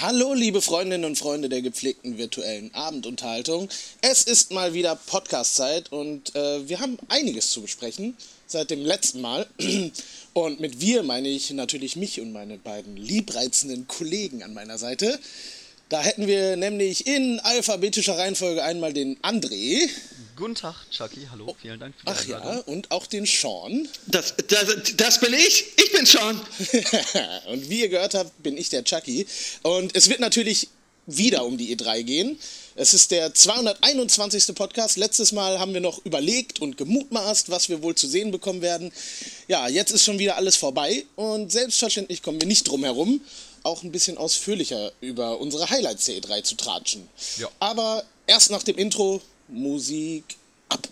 Hallo, liebe Freundinnen und Freunde der gepflegten virtuellen Abendunterhaltung. Es ist mal wieder Podcast-Zeit und äh, wir haben einiges zu besprechen seit dem letzten Mal. Und mit wir meine ich natürlich mich und meine beiden liebreizenden Kollegen an meiner Seite. Da hätten wir nämlich in alphabetischer Reihenfolge einmal den André. Guten Tag, Chucky. Hallo, vielen Dank für die Ach Einladung. ja, und auch den Sean. Das, das, das bin ich. Ich bin Sean. und wie ihr gehört habt, bin ich der Chucky. Und es wird natürlich wieder um die E3 gehen. Es ist der 221. Podcast. Letztes Mal haben wir noch überlegt und gemutmaßt, was wir wohl zu sehen bekommen werden. Ja, jetzt ist schon wieder alles vorbei und selbstverständlich kommen wir nicht drum herum, auch ein bisschen ausführlicher über unsere Highlights der E3 zu tratschen. Ja. Aber erst nach dem Intro Musik ab.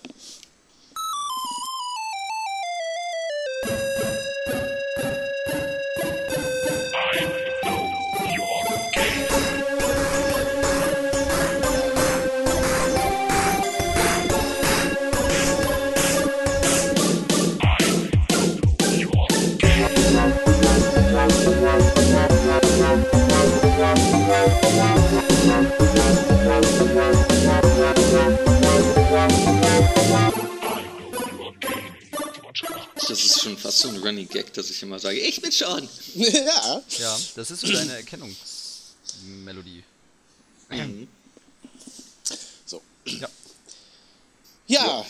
Schon fast so ein Running Gag, dass ich immer sage, ich bin schon. Ja. Ja, das ist so deine Erkennungsmelodie. Mhm. So. Ja. Ja,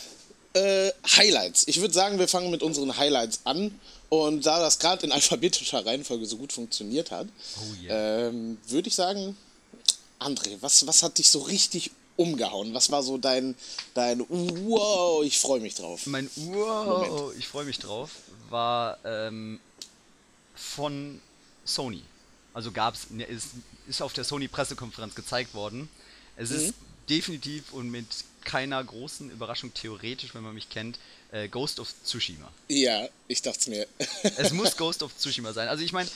ja. Äh, Highlights. Ich würde sagen, wir fangen mit unseren Highlights an. Und da das gerade in alphabetischer Reihenfolge so gut funktioniert hat, oh yeah. ähm, würde ich sagen, André, was, was hat dich so richtig umgehauen? Was war so dein, dein Wow, ich freue mich drauf? Mein Wow, Moment. ich freue mich drauf, war ähm, von Sony. Also gab es, ne, ist, ist auf der Sony-Pressekonferenz gezeigt worden. Es mhm. ist definitiv und mit keiner großen Überraschung theoretisch, wenn man mich kennt, äh, Ghost of Tsushima. Ja, ich dachte es mir. es muss Ghost of Tsushima sein. Also ich meine,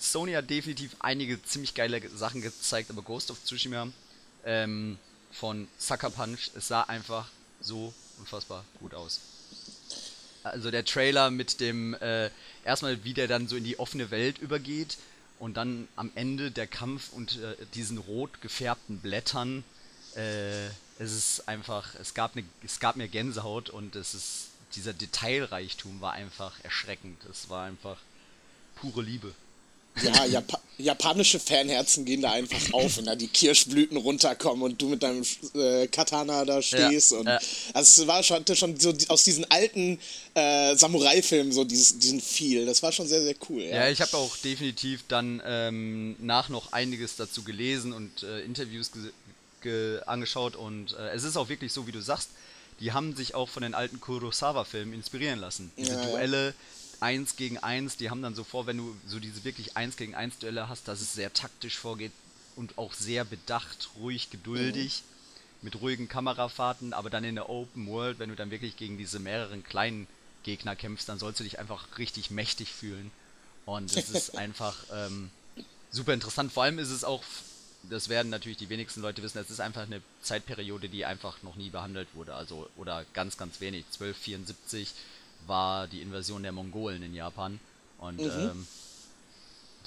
Sony hat definitiv einige ziemlich geile Sachen gezeigt, aber Ghost of Tsushima ähm, von Sucker Punch, es sah einfach so unfassbar gut aus. Also der Trailer mit dem, äh, erstmal wie der dann so in die offene Welt übergeht und dann am Ende der Kampf und äh, diesen rot gefärbten Blättern. Äh, es ist einfach, es gab, ne, es gab mir Gänsehaut und es ist, dieser Detailreichtum war einfach erschreckend. Es war einfach pure Liebe. Ja, Jap japanische Fanherzen gehen da einfach auf, wenn da die Kirschblüten runterkommen und du mit deinem äh, Katana da stehst. Ja, und ja. Also es war schon, schon so aus diesen alten äh, Samurai-Filmen so dieses, diesen Feel. Das war schon sehr, sehr cool. Ja, ja ich habe auch definitiv dann ähm, nach noch einiges dazu gelesen und äh, Interviews angeschaut und äh, es ist auch wirklich so, wie du sagst, die haben sich auch von den alten Kurosawa-Filmen inspirieren lassen. Diese Duelle, 1 gegen 1, die haben dann so vor, wenn du so diese wirklich 1 gegen 1 Duelle hast, dass es sehr taktisch vorgeht und auch sehr bedacht, ruhig, geduldig, mhm. mit ruhigen Kamerafahrten, aber dann in der Open World, wenn du dann wirklich gegen diese mehreren kleinen Gegner kämpfst, dann sollst du dich einfach richtig mächtig fühlen. Und es ist einfach ähm, super interessant. Vor allem ist es auch, das werden natürlich die wenigsten Leute wissen, es ist einfach eine Zeitperiode, die einfach noch nie behandelt wurde. Also, oder ganz, ganz wenig. 1274 war die Invasion der Mongolen in Japan. Und mhm. ähm,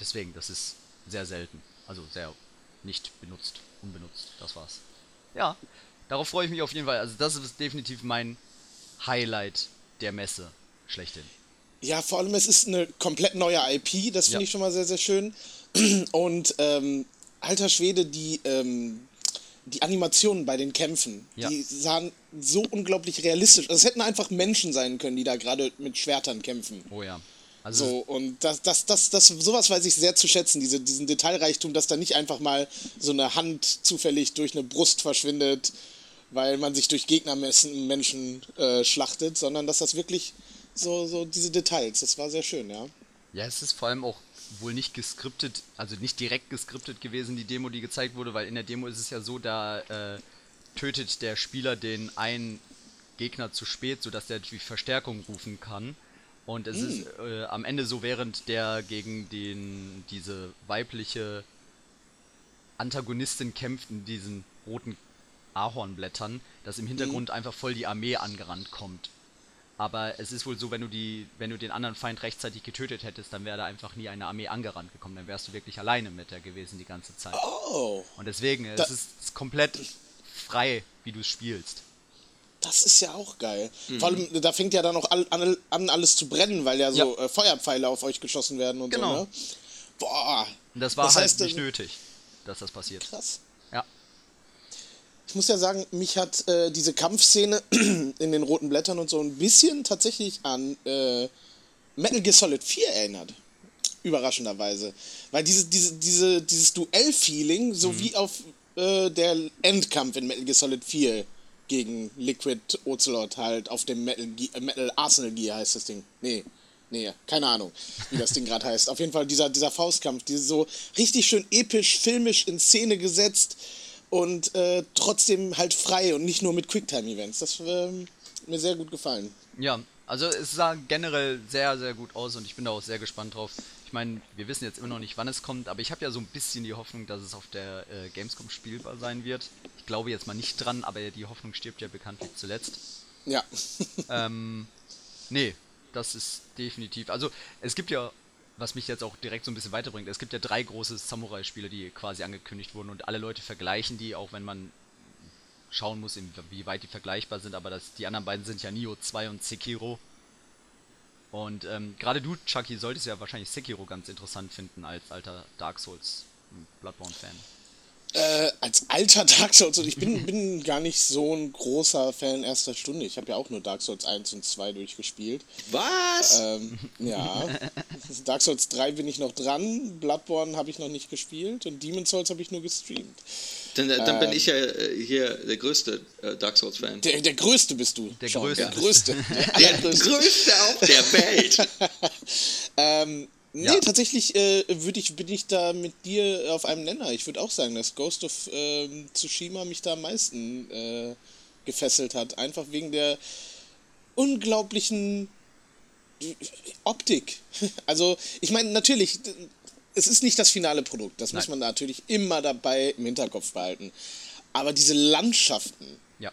deswegen, das ist sehr selten. Also sehr nicht benutzt, unbenutzt. Das war's. Ja, darauf freue ich mich auf jeden Fall. Also das ist definitiv mein Highlight der Messe schlechthin. Ja, vor allem es ist eine komplett neue IP, das finde ja. ich schon mal sehr, sehr schön. Und ähm, alter Schwede, die ähm, die Animationen bei den Kämpfen, ja. die sahen so unglaublich realistisch. Also es hätten einfach Menschen sein können, die da gerade mit Schwertern kämpfen. Oh ja. Also so, und das, das, das, das, sowas weiß ich sehr zu schätzen, diese, diesen Detailreichtum, dass da nicht einfach mal so eine Hand zufällig durch eine Brust verschwindet, weil man sich durch Gegnermenschen äh, schlachtet, sondern dass das wirklich so, so diese Details, das war sehr schön, ja. Ja, es ist vor allem auch wohl nicht geskriptet, also nicht direkt geskriptet gewesen, die Demo, die gezeigt wurde, weil in der Demo ist es ja so, da äh, tötet der Spieler den einen Gegner zu spät, sodass der die Verstärkung rufen kann. Und es mm. ist äh, am Ende so, während der gegen den diese weibliche Antagonistin kämpft in diesen roten Ahornblättern, dass im Hintergrund mm. einfach voll die Armee angerannt kommt. Aber es ist wohl so, wenn du die, wenn du den anderen Feind rechtzeitig getötet hättest, dann wäre da einfach nie eine Armee angerannt gekommen. Dann wärst du wirklich alleine mit der gewesen die ganze Zeit. Oh, Und deswegen, Da- es ist komplett frei, wie du es spielst. das ist ja auch geil. Vor allem, da fängt ja dann auch an, an, alles zu brennen, weil ja so Ja. Äh, Feuerpfeile auf euch geschossen werden und Genau. so, ne? Boah. Und das war Das halt heißt, nicht nötig, dass das passiert. Krass. Ich muss ja sagen, mich hat äh, diese Kampfszene in den roten Blättern und so ein bisschen tatsächlich an äh, Metal Gear Solid 4 erinnert. Überraschenderweise. Weil diese, diese, diese, dieses Duell-Feeling, so Mhm. wie auf äh, der Endkampf in Metal Gear Solid 4 gegen Liquid Ocelot halt auf dem Metal, Ge äh, Metal Arsenal Gear heißt das Ding. Nee. Nee, keine Ahnung, wie das Ding gerade heißt. Auf jeden Fall dieser, dieser Faustkampf, die so richtig schön episch, filmisch in Szene gesetzt und äh, trotzdem halt frei und nicht nur mit Quicktime-Events. Das ähm, hat mir sehr gut gefallen. Ja, also es sah generell sehr, sehr gut aus und ich bin da auch sehr gespannt drauf. Ich meine, wir wissen jetzt immer noch nicht, wann es kommt, aber ich habe ja so ein bisschen die Hoffnung, dass es auf der äh, Gamescom spielbar sein wird. Ich glaube jetzt mal nicht dran, aber die Hoffnung stirbt ja bekanntlich zuletzt. Ja. Ähm, nee, das ist definitiv. Also, es gibt ja, was mich jetzt auch direkt so ein bisschen weiterbringt, es gibt ja drei große Samurai-Spiele, die quasi angekündigt wurden und alle Leute vergleichen die, auch wenn man schauen muss, inwieweit die vergleichbar sind, aber das, die anderen beiden sind ja Nioh 2 und Sekiro. Und ähm, gerade du, Chucky, solltest ja wahrscheinlich Sekiro ganz interessant finden als alter Dark Souls Bloodborne-Fan. Äh, als alter Dark Souls, und ich bin, bin gar nicht so ein großer Fan erster Stunde. Ich habe ja auch nur Dark Souls 1 und 2 durchgespielt. Was? Ähm, ja. Dark Souls 3 bin ich noch dran, Bloodborne habe ich noch nicht gespielt und Demon's Souls habe ich nur gestreamt. dann dann bin ähm, ich ja äh, hier der größte äh, Dark Souls-Fan. Der, der größte bist du. Der größte Der größte. Der Der größte auf der Welt. Ähm, nee, Ja. tatsächlich äh, ich, bin ich da mit dir auf einem Nenner. Ich würde auch sagen, dass Ghost of ähm, Tsushima mich da am meisten äh, gefesselt hat. Einfach wegen der unglaublichen äh, Optik. Also, ich meine, natürlich, es ist nicht das finale Produkt. Das muss Nein. man natürlich immer dabei im Hinterkopf behalten. Aber diese Landschaften, Ja.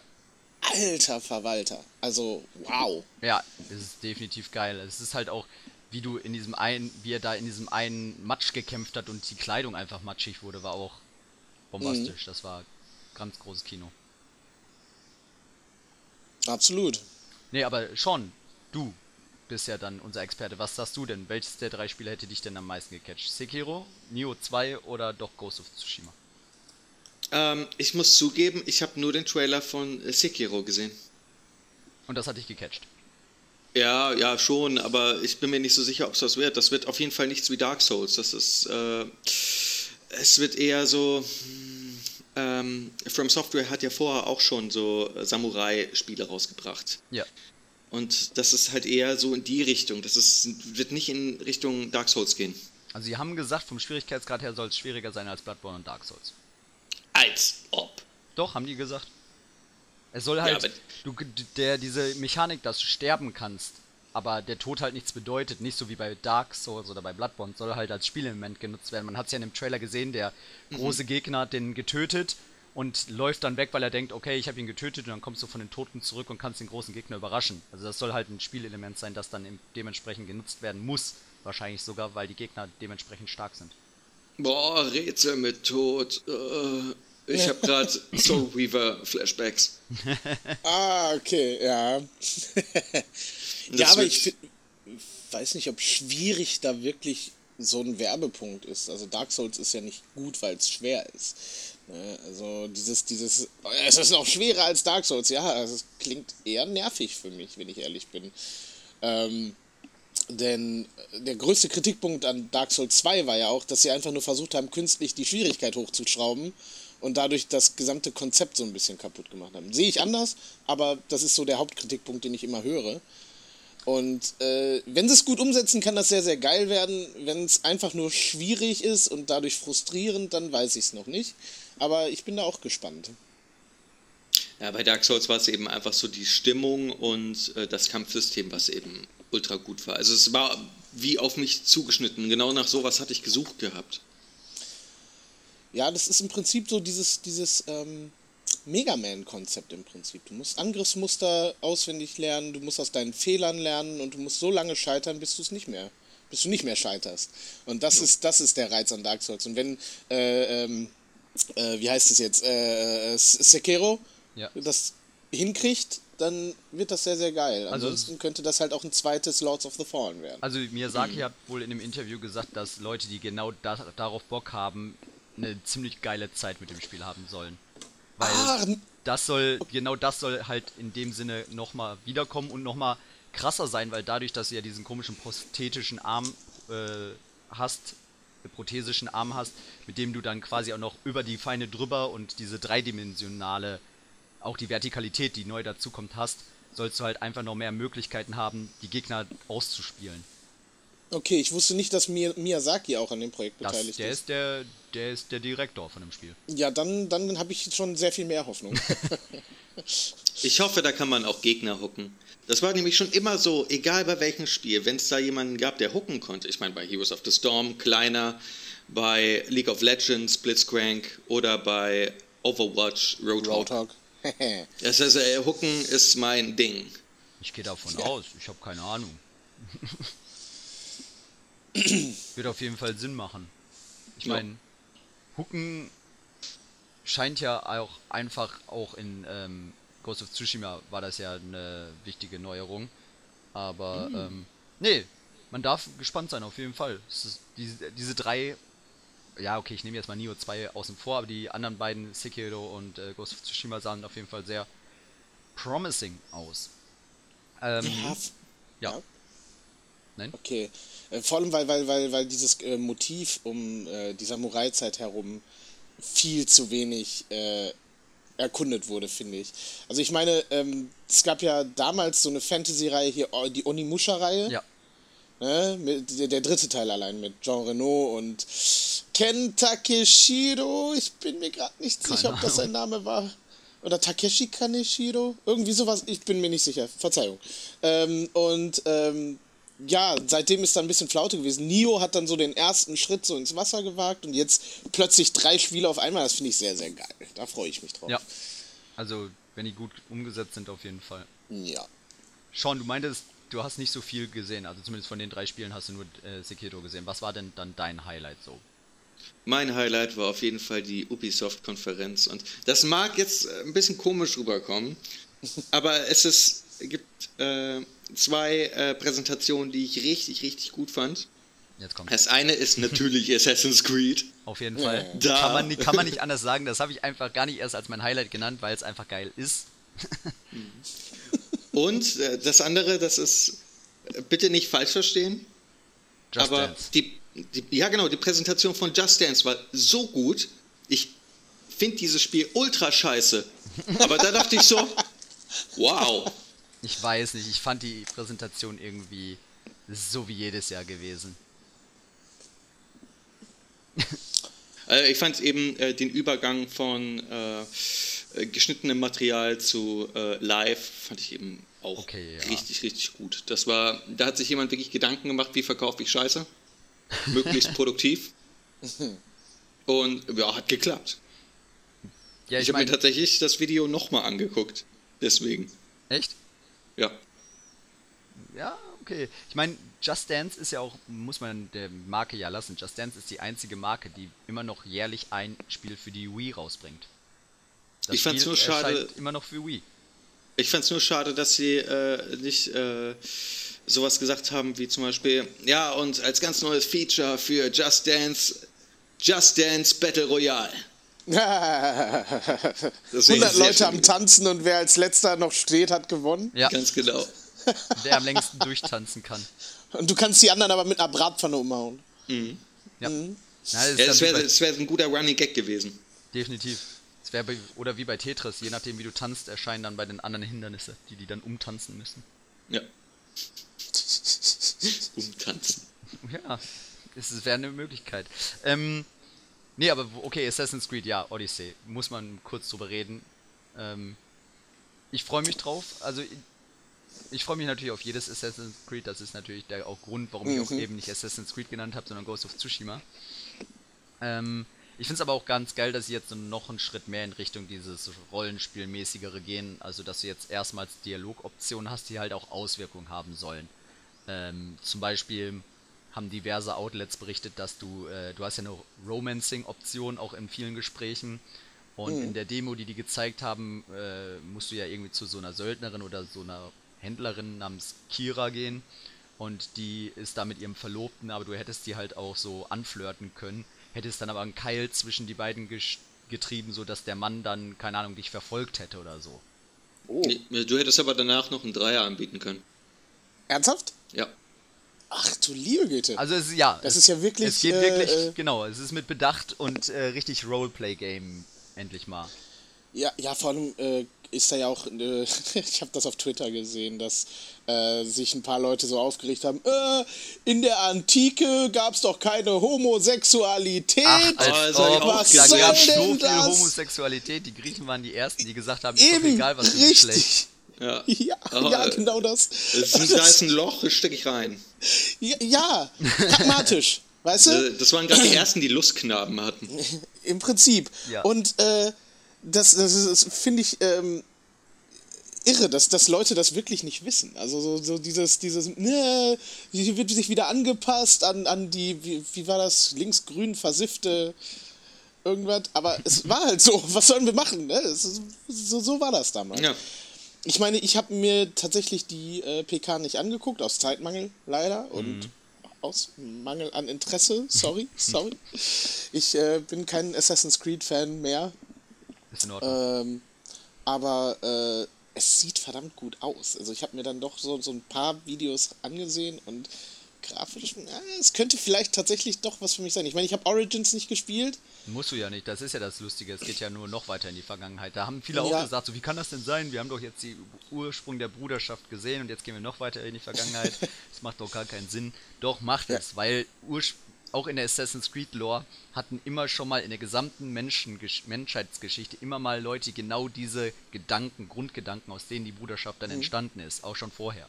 alter Verwalter. Also, wow. Ja, es ist definitiv geil. Es ist halt auch, wie du in diesem einen, wie er da in diesem einen Matsch gekämpft hat und die Kleidung einfach matschig wurde, war auch bombastisch. Das war ganz großes Kino. Absolut. Nee, aber Sean, du bist ja dann unser Experte. Was sagst du denn? Welches der drei Spiele hätte dich denn am meisten gecatcht? Sekiro, Nioh 2 oder doch Ghost of Tsushima? ähm, ich muss zugeben, ich habe nur den Trailer von Sekiro gesehen. Und das hat dich gecatcht. Ja, ja, schon, aber ich bin mir nicht so sicher, ob es das wird. Das wird auf jeden Fall nichts wie Dark Souls. Das ist, äh, es wird eher so. hm, Ähm, From Software hat ja vorher auch schon so Samurai-Spiele rausgebracht. Ja. Und das ist halt eher so in die Richtung. Das ist, wird nicht in Richtung Dark Souls gehen. Also sie haben gesagt, vom Schwierigkeitsgrad her soll es schwieriger sein als Bloodborne und Dark Souls. Als ob. Doch, haben die gesagt. Es soll halt, aber- du, der, diese Mechanik, dass du sterben kannst, aber der Tod halt nichts bedeutet, nicht so wie bei Dark Souls oder bei Bloodborne, soll halt als Spielelement genutzt werden. Man hat es ja in dem Trailer gesehen, der große Gegner hat den getötet und läuft dann weg, weil er denkt, okay, ich habe ihn getötet und dann kommst du von den Toten zurück und kannst den großen Gegner überraschen. Also das soll halt ein Spielelement sein, das dann dementsprechend genutzt werden muss. Wahrscheinlich sogar, weil die Gegner dementsprechend stark sind. Boah, Rätsel mit Tod. Äh, ich habe gerade Soul Weaver Flashbacks. Ah, okay, ja. Ja, aber ich find, weiß nicht, ob schwierig da wirklich so ein Werbepunkt ist. Also Dark Souls ist ja nicht gut, weil es schwer ist. Ne? Also dieses, dieses, es ist noch schwerer als Dark Souls, ja, also es klingt eher nervig für mich, wenn ich ehrlich bin. Ähm, denn der größte Kritikpunkt an Dark Souls 2 war ja auch, dass sie einfach nur versucht haben, künstlich die Schwierigkeit hochzuschrauben und dadurch das gesamte Konzept so ein bisschen kaputt gemacht haben. Sehe ich anders, aber das ist so der Hauptkritikpunkt, den ich immer höre. Und äh, wenn sie es gut umsetzen, kann das sehr, sehr geil werden. Wenn es einfach nur schwierig ist und dadurch frustrierend, dann weiß ich es noch nicht. Aber ich bin da auch gespannt. Ja, bei Dark Souls war es eben einfach so die Stimmung und äh, das Kampfsystem, was eben ultra gut war. Also es war wie auf mich zugeschnitten. Genau nach sowas hatte ich gesucht gehabt. Ja, das ist im Prinzip so dieses, dieses, ähm, Mega Man-Konzept im Prinzip. Du musst Angriffsmuster auswendig lernen, du musst aus deinen Fehlern lernen und du musst so lange scheitern, bis du es nicht mehr, bis du nicht mehr scheiterst. Und das ja. ist, das ist der Reiz an Dark Souls. Und wenn, äh, ähm, äh, wie heißt es jetzt, äh, äh Sekiro ja. das hinkriegt, dann wird das sehr, sehr geil. Also Ansonsten also, könnte das halt auch ein zweites Lords of the Fallen werden. Also Miyazaki mhm. hat wohl in dem Interview gesagt, dass Leute, die genau da, darauf Bock haben, eine ziemlich geile Zeit mit dem Spiel haben sollen. Weil ah, das soll, genau das soll halt in dem Sinne nochmal wiederkommen und nochmal krasser sein, weil dadurch, dass du ja diesen komischen prosthetischen Arm äh, hast, äh, prothesischen Arm hast, mit dem du dann quasi auch noch über die Feine drüber und diese dreidimensionale auch die Vertikalität, die neu dazukommt, hast, sollst du halt einfach noch mehr Möglichkeiten haben, die Gegner auszuspielen. Okay, ich wusste nicht, dass Miyazaki auch an dem Projekt das, beteiligt der ist. Der, der ist der Direktor von dem Spiel. Ja, dann, dann habe ich schon sehr viel mehr Hoffnung. ich hoffe, da kann man auch Gegner hucken. Das war nämlich schon immer so, egal bei welchem Spiel, wenn es da jemanden gab, der hucken konnte. Ich meine, bei Heroes of the Storm, kleiner, bei League of Legends, Blitzcrank oder bei Overwatch, Roadhog. Roadhog. das heißt, äh, Hooken ist mein Ding. Ich gehe davon ja. aus, ich habe keine Ahnung. Wird auf jeden Fall Sinn machen. Ich ja. meine, Hooken scheint ja auch einfach auch in ähm, Ghost of Tsushima war das ja eine wichtige Neuerung. Aber mhm. ähm, nee, man darf gespannt sein, auf jeden Fall. Diese, diese drei ja, okay, ich nehme jetzt mal Nio 2 außen vor, aber die anderen beiden, Sekiro und äh, Ghost of Tsushima, sahen auf jeden Fall sehr promising aus. Ähm, ja. ja. Nein? Okay. Äh, vor allem, weil, weil, weil, weil dieses äh, Motiv um äh, die Samurai-Zeit herum viel zu wenig äh, erkundet wurde, finde ich. Also ich meine, ähm, es gab ja damals so eine Fantasy-Reihe hier, die Onimusha-Reihe. Ja. Ne? Mit, der, der, dritte Teil allein mit Jean Renault und Ken Takeshiro. Ich bin mir gerade nicht Keine sicher, ob das sein Name war. Oder Takeshi Kaneshiro? Irgendwie sowas, ich bin mir nicht sicher. Verzeihung. Ähm, und ähm, ja, seitdem ist da ein bisschen Flaute gewesen. Nio hat dann so den ersten Schritt so ins Wasser gewagt und jetzt plötzlich drei Spiele auf einmal. Das finde ich sehr, sehr geil. Da freue ich mich drauf. Ja. Also, wenn die gut umgesetzt sind, auf jeden Fall. Ja. Sean, du meintest, du hast nicht so viel gesehen, also zumindest von den drei Spielen hast du nur äh, Sekiro gesehen. Was war denn dann dein Highlight so? Mein Highlight war auf jeden Fall die Ubisoft-Konferenz und das mag jetzt ein bisschen komisch rüberkommen, aber es ist, gibt äh, zwei äh, Präsentationen, die ich richtig, richtig gut fand. Jetzt kommt. Das eine ist natürlich Assassin's Creed. Auf jeden Fall. Da. Kann, man, kann man nicht anders sagen. Das habe ich einfach gar nicht erst als mein Highlight genannt, weil es einfach geil ist. Mhm. Und äh, das andere, das ist, bitte nicht falsch verstehen, Just aber die, die, ja genau, die Präsentation von Just Dance war so gut. Ich finde dieses Spiel ultra scheiße. Aber da dachte ich so, wow. Ich weiß nicht, ich fand die Präsentation irgendwie so wie jedes Jahr gewesen. Also ich fand eben äh, den Übergang von äh, äh, geschnittenem Material zu äh, live fand ich eben auch okay, ja. richtig, richtig gut. Das war, da hat sich jemand wirklich Gedanken gemacht, wie verkaufe ich Scheiße? Möglichst produktiv. Und ja, hat geklappt. Ja, ich, ich habe mir tatsächlich das Video nochmal angeguckt. Deswegen. Echt? Ja. Ja, okay. Ich meine, Just Dance ist ja auch, muss man der Marke ja lassen. Just Dance ist die einzige Marke, die immer noch jährlich ein Spiel für die Wii rausbringt. Das ich fand es nur schade. Immer noch für Wii. Ich fand es nur schade, dass sie äh, nicht äh, sowas gesagt haben wie zum Beispiel, ja, und als ganz neues Feature für Just Dance, Just Dance Battle Royale. 100 Leute am Tanzen und wer als letzter noch steht, hat gewonnen. Ja. Ganz genau. Der am längsten durchtanzen kann. Und du kannst die anderen aber mit einer Bratpfanne umhauen. Mhm. Ja. Mhm. Ja, das wäre wär ein guter Running Gag gewesen. Definitiv. Es wäre oder wie bei Tetris, je nachdem wie du tanzt, erscheinen dann bei den anderen Hindernisse, die die dann umtanzen müssen. Ja. umtanzen. Ja, es wäre eine Möglichkeit. Ähm, nee, aber okay, Assassin's Creed, ja, Odyssey. Muss man kurz drüber reden. Ähm, ich freue mich drauf. Also ich, freue mich natürlich auf jedes Assassin's Creed. Das ist natürlich der auch Grund, warum mhm. ich auch mhm. eben nicht Assassin's Creed genannt habe, sondern Ghost of Tsushima. Ähm, Ich finde es aber auch ganz geil, dass sie jetzt noch einen Schritt mehr in Richtung dieses Rollenspielmäßigere gehen. Also, dass du jetzt erstmals Dialogoptionen hast, die halt auch Auswirkungen haben sollen. Ähm, zum Beispiel haben diverse Outlets berichtet, dass du, äh, du hast ja eine Romancing-Option auch in vielen Gesprächen. Und mhm. in der Demo, die die gezeigt haben, äh, musst du ja irgendwie zu so einer Söldnerin oder so einer Händlerin namens Kira gehen. Und die ist da mit ihrem Verlobten, aber du hättest die halt auch so anflirten können. Hättest dann aber einen Keil zwischen die beiden getrieben, sodass der Mann dann, keine Ahnung, dich verfolgt hätte oder so. Oh. Du hättest aber danach noch einen Dreier anbieten können. Ernsthaft? Ja. Ach du liebe Güte. Also es, ja. Das es, ist ja wirklich. Es geht äh, wirklich, äh, genau, es ist mit Bedacht und äh, richtig Roleplay-Game endlich mal. Ja, ja, vor allem äh, ist da ja auch, äh, ich habe das auf Twitter gesehen, dass äh, sich ein paar Leute so aufgeregt haben, äh, in der Antike gab es doch keine Homosexualität. Ach, als oh, was da gab es so viel das? Homosexualität. Die Griechen waren die Ersten, die gesagt haben, ist Eben, doch egal, was du Geschlecht. Ja, ja, ja, genau das. Ist, da ist ein Loch, das stecke ich rein. Ja, ja pragmatisch, weißt du? Äh, das waren gerade die Ersten, die Lustknaben hatten. Im Prinzip. Ja. Und äh, das, das, das finde ich ähm, irre, dass, dass Leute das wirklich nicht wissen. Also so, so dieses, dieses, ne, hier wird sich wieder angepasst an, an die, wie, wie war das, linksgrün versiffte irgendwas. Aber es war halt so, was sollen wir machen? Ne? So, so war das damals. Ja. Ich meine, ich habe mir tatsächlich die äh, PK nicht angeguckt, aus Zeitmangel leider und mhm. aus Mangel an Interesse. Sorry, sorry. Ich äh, bin kein Assassin's Creed-Fan mehr. Ist in Ordnung. Ähm, aber äh, es sieht verdammt gut aus. Also ich habe mir dann doch so, so ein paar Videos angesehen und grafisch, es könnte vielleicht tatsächlich doch was für mich sein. Ich meine, ich habe Origins nicht gespielt. Musst du ja nicht, das ist ja das Lustige, es geht ja nur noch weiter in die Vergangenheit. Da haben viele ja. auch gesagt, so wie kann das denn sein? Wir haben doch jetzt die Ursprung der Bruderschaft gesehen und jetzt gehen wir noch weiter in die Vergangenheit. Das macht doch gar keinen Sinn. Doch, macht ja. es, weil auch in der Assassin's Creed Lore hatten immer schon mal in der gesamten Menschen Menschheitsgeschichte immer mal Leute genau diese Gedanken, Grundgedanken, aus denen die Bruderschaft dann mhm. entstanden ist, auch schon vorher.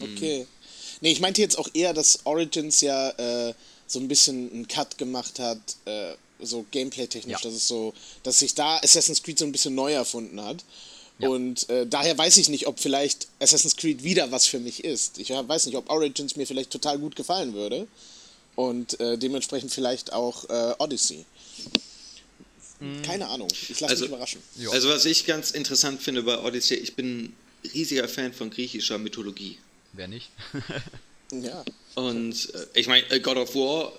Okay. Mhm. Nee, ich meinte jetzt auch eher, dass Origins ja äh, so ein bisschen einen Cut gemacht hat, äh, so gameplay-technisch, ja. dass es so, dass sich da Assassin's Creed so ein bisschen neu erfunden hat. Ja. Und äh, daher weiß ich nicht, ob vielleicht Assassin's Creed wieder was für mich ist. Ich weiß nicht, ob Origins mir vielleicht total gut gefallen würde. Und äh, dementsprechend vielleicht auch äh, Odyssey. Mhm. Keine Ahnung. Ich lasse also, mich überraschen. Jo. Also was ich ganz interessant finde bei Odyssey, ich bin ein riesiger Fan von griechischer Mythologie. Wer nicht? ja. Und äh, ich meine, äh, God of War,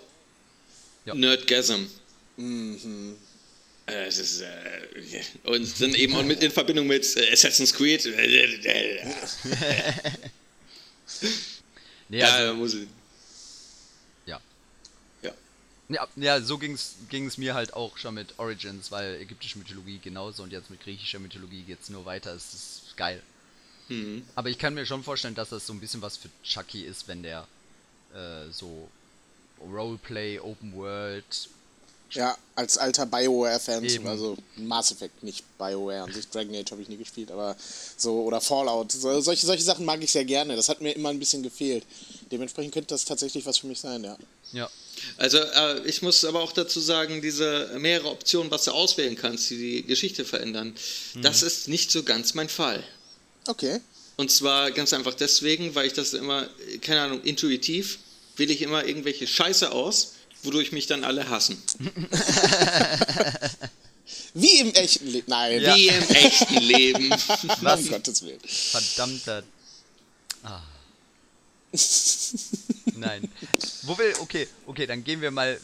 ja. Nerdgasm. Mhm. Äh, es ist, äh, und dann eben auch mit, in Verbindung mit äh, Assassin's Creed. nee, also, ja, muss ich. Ja. Ja. Ja, ja so ging es mir halt auch schon mit Origins, weil ägyptische Mythologie genauso und jetzt mit griechischer Mythologie geht es nur weiter. Es ist geil. Mhm. Aber ich kann mir schon vorstellen, dass das so ein bisschen was für Chucky ist, wenn der äh, so Roleplay, Open World. Ja, als alter BioWare-Fan, also Mass Effect, nicht BioWare an sich, Dragon Age habe ich nie gespielt, aber so, oder Fallout, so, solche, solche Sachen mag ich sehr gerne. Das hat mir immer ein bisschen gefehlt. Dementsprechend könnte das tatsächlich was für mich sein, ja. Ja. Also äh, ich muss aber auch dazu sagen, diese mehrere Optionen, was du auswählen kannst, die die Geschichte verändern, mhm. das ist nicht so ganz mein Fall. Okay. Und zwar ganz einfach deswegen, weil ich das immer, keine Ahnung, intuitiv wähle ich immer irgendwelche Scheiße aus, wodurch mich dann alle hassen. Wie im echten Leben. Nein. Ja. Wie im echten Leben. Was? Um Gottes Willen. Verdammter. Ah. Nein. Wo will. Okay, okay, dann gehen wir mal,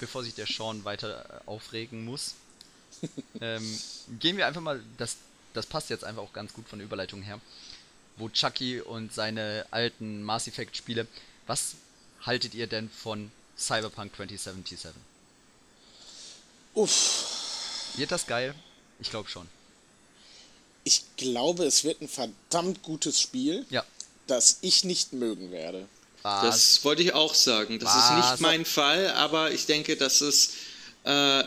bevor sich der Sean weiter aufregen muss. Ähm, gehen wir einfach mal das das passt jetzt einfach auch ganz gut von der Überleitung her, wo Chucky und seine alten Mass Effect Spiele, was haltet ihr denn von Cyberpunk 2077? Uff. Wird das geil? Ich glaube schon. Ich glaube, es wird ein verdammt gutes Spiel, ja. das ich nicht mögen werde. Was? Das wollte ich auch sagen. Das Was? ist nicht mein Fall, aber ich denke, dass es äh,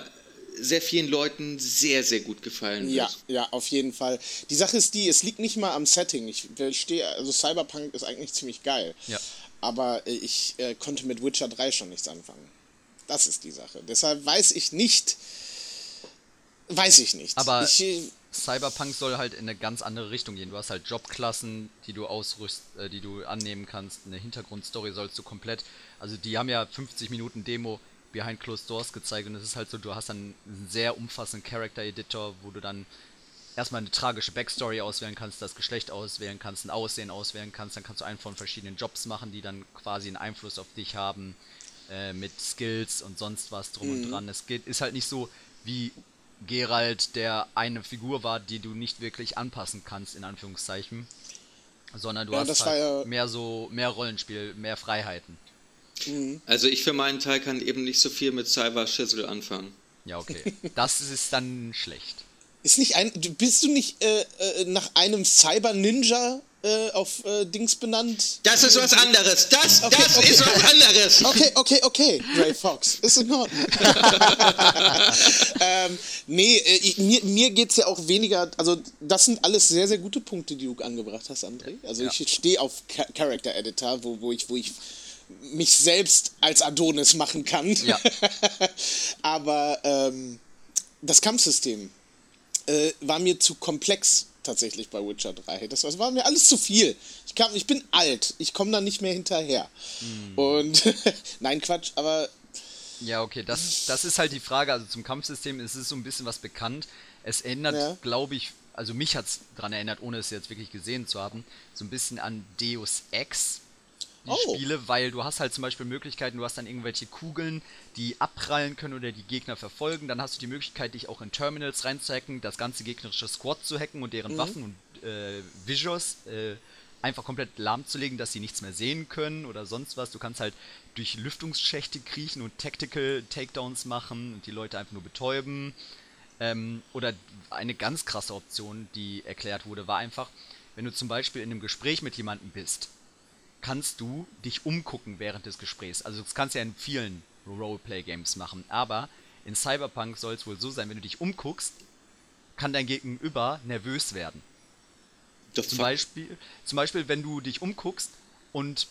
sehr vielen Leuten sehr, sehr gut gefallen wird. Ja, ja, auf jeden Fall. Die Sache ist die, es liegt nicht mal am Setting. Ich verstehe, also Cyberpunk ist eigentlich ziemlich geil. Ja. Aber ich äh, konnte mit Witcher 3 schon nichts anfangen. Das ist die Sache. Deshalb weiß ich nicht. Weiß ich nicht. Aber ich, äh, Cyberpunk soll halt in eine ganz andere Richtung gehen. Du hast halt Jobklassen, die du ausrüst, äh, die du annehmen kannst. Eine Hintergrundstory sollst du komplett. Also die haben ja 50 Minuten Demo Behind Closed Doors gezeigt und es ist halt so, du hast dann einen sehr umfassenden Character Editor, wo du dann erstmal eine tragische Backstory auswählen kannst, das Geschlecht auswählen kannst, ein Aussehen auswählen kannst, dann kannst du einen von verschiedenen Jobs machen, die dann quasi einen Einfluss auf dich haben, äh, mit Skills und sonst was drum und dran. Es geht, ist halt nicht so wie Gerald, der eine Figur war, die du nicht wirklich anpassen kannst, in Anführungszeichen. Sondern du Ja, hast halt ja- mehr so, mehr Rollenspiel, mehr Freiheiten. Also ich für meinen Teil kann eben nicht so viel mit Cyber Shizzle anfangen. Ja, okay. Das ist dann schlecht. ist nicht ein. Bist du nicht äh, äh, nach einem Cyber-Ninja äh, auf äh, Dings benannt? Das ist was anderes. Das, Okay, das okay. ist was anderes. Okay, okay, okay. Ray Fox. Ist in Ordnung. ähm, nee, äh, ich- mir, mir geht es ja auch weniger. Also, das sind alles sehr, sehr gute Punkte, die du angebracht hast, André. Also, Ja. ich stehe auf Cha- Character Editor, wo, wo, ich, wo ich mich selbst als Adonis machen kann. Ja. Aber ähm, das Kampfsystem äh, war mir zu komplex tatsächlich bei Witcher 3. Das, das war mir alles zu viel. Ich, kam, ich bin alt, ich komme da nicht mehr hinterher. Hm. Und nein, Quatsch, aber Ja, okay, das, das ist halt die Frage. Also zum Kampfsystem ist es so ein bisschen was bekannt. Es erinnert, Ja. glaube ich, also mich hat es daran erinnert, ohne es jetzt wirklich gesehen zu haben, so ein bisschen an Deus Ex. Die Oh. Spiele, weil du hast halt zum Beispiel Möglichkeiten, du hast dann irgendwelche Kugeln, die abprallen können oder die Gegner verfolgen. Dann hast du die Möglichkeit, dich auch in Terminals reinzuhacken, das ganze gegnerische Squad zu hacken und deren Waffen und äh, Visuals äh, einfach komplett lahmzulegen, dass sie nichts mehr sehen können oder sonst was. Du kannst halt durch Lüftungsschächte kriechen und Tactical Takedowns machen und die Leute einfach nur betäuben. Ähm, oder eine ganz krasse Option, die erklärt wurde, war einfach, wenn du zum Beispiel in einem Gespräch mit jemandem bist, kannst du dich umgucken während des Gesprächs. Also das kannst du ja in vielen Roleplay-Games machen, aber in Cyberpunk soll es wohl so sein, wenn du dich umguckst, kann dein Gegenüber nervös werden. The Zum? Beispiel, zum Beispiel, wenn du dich umguckst und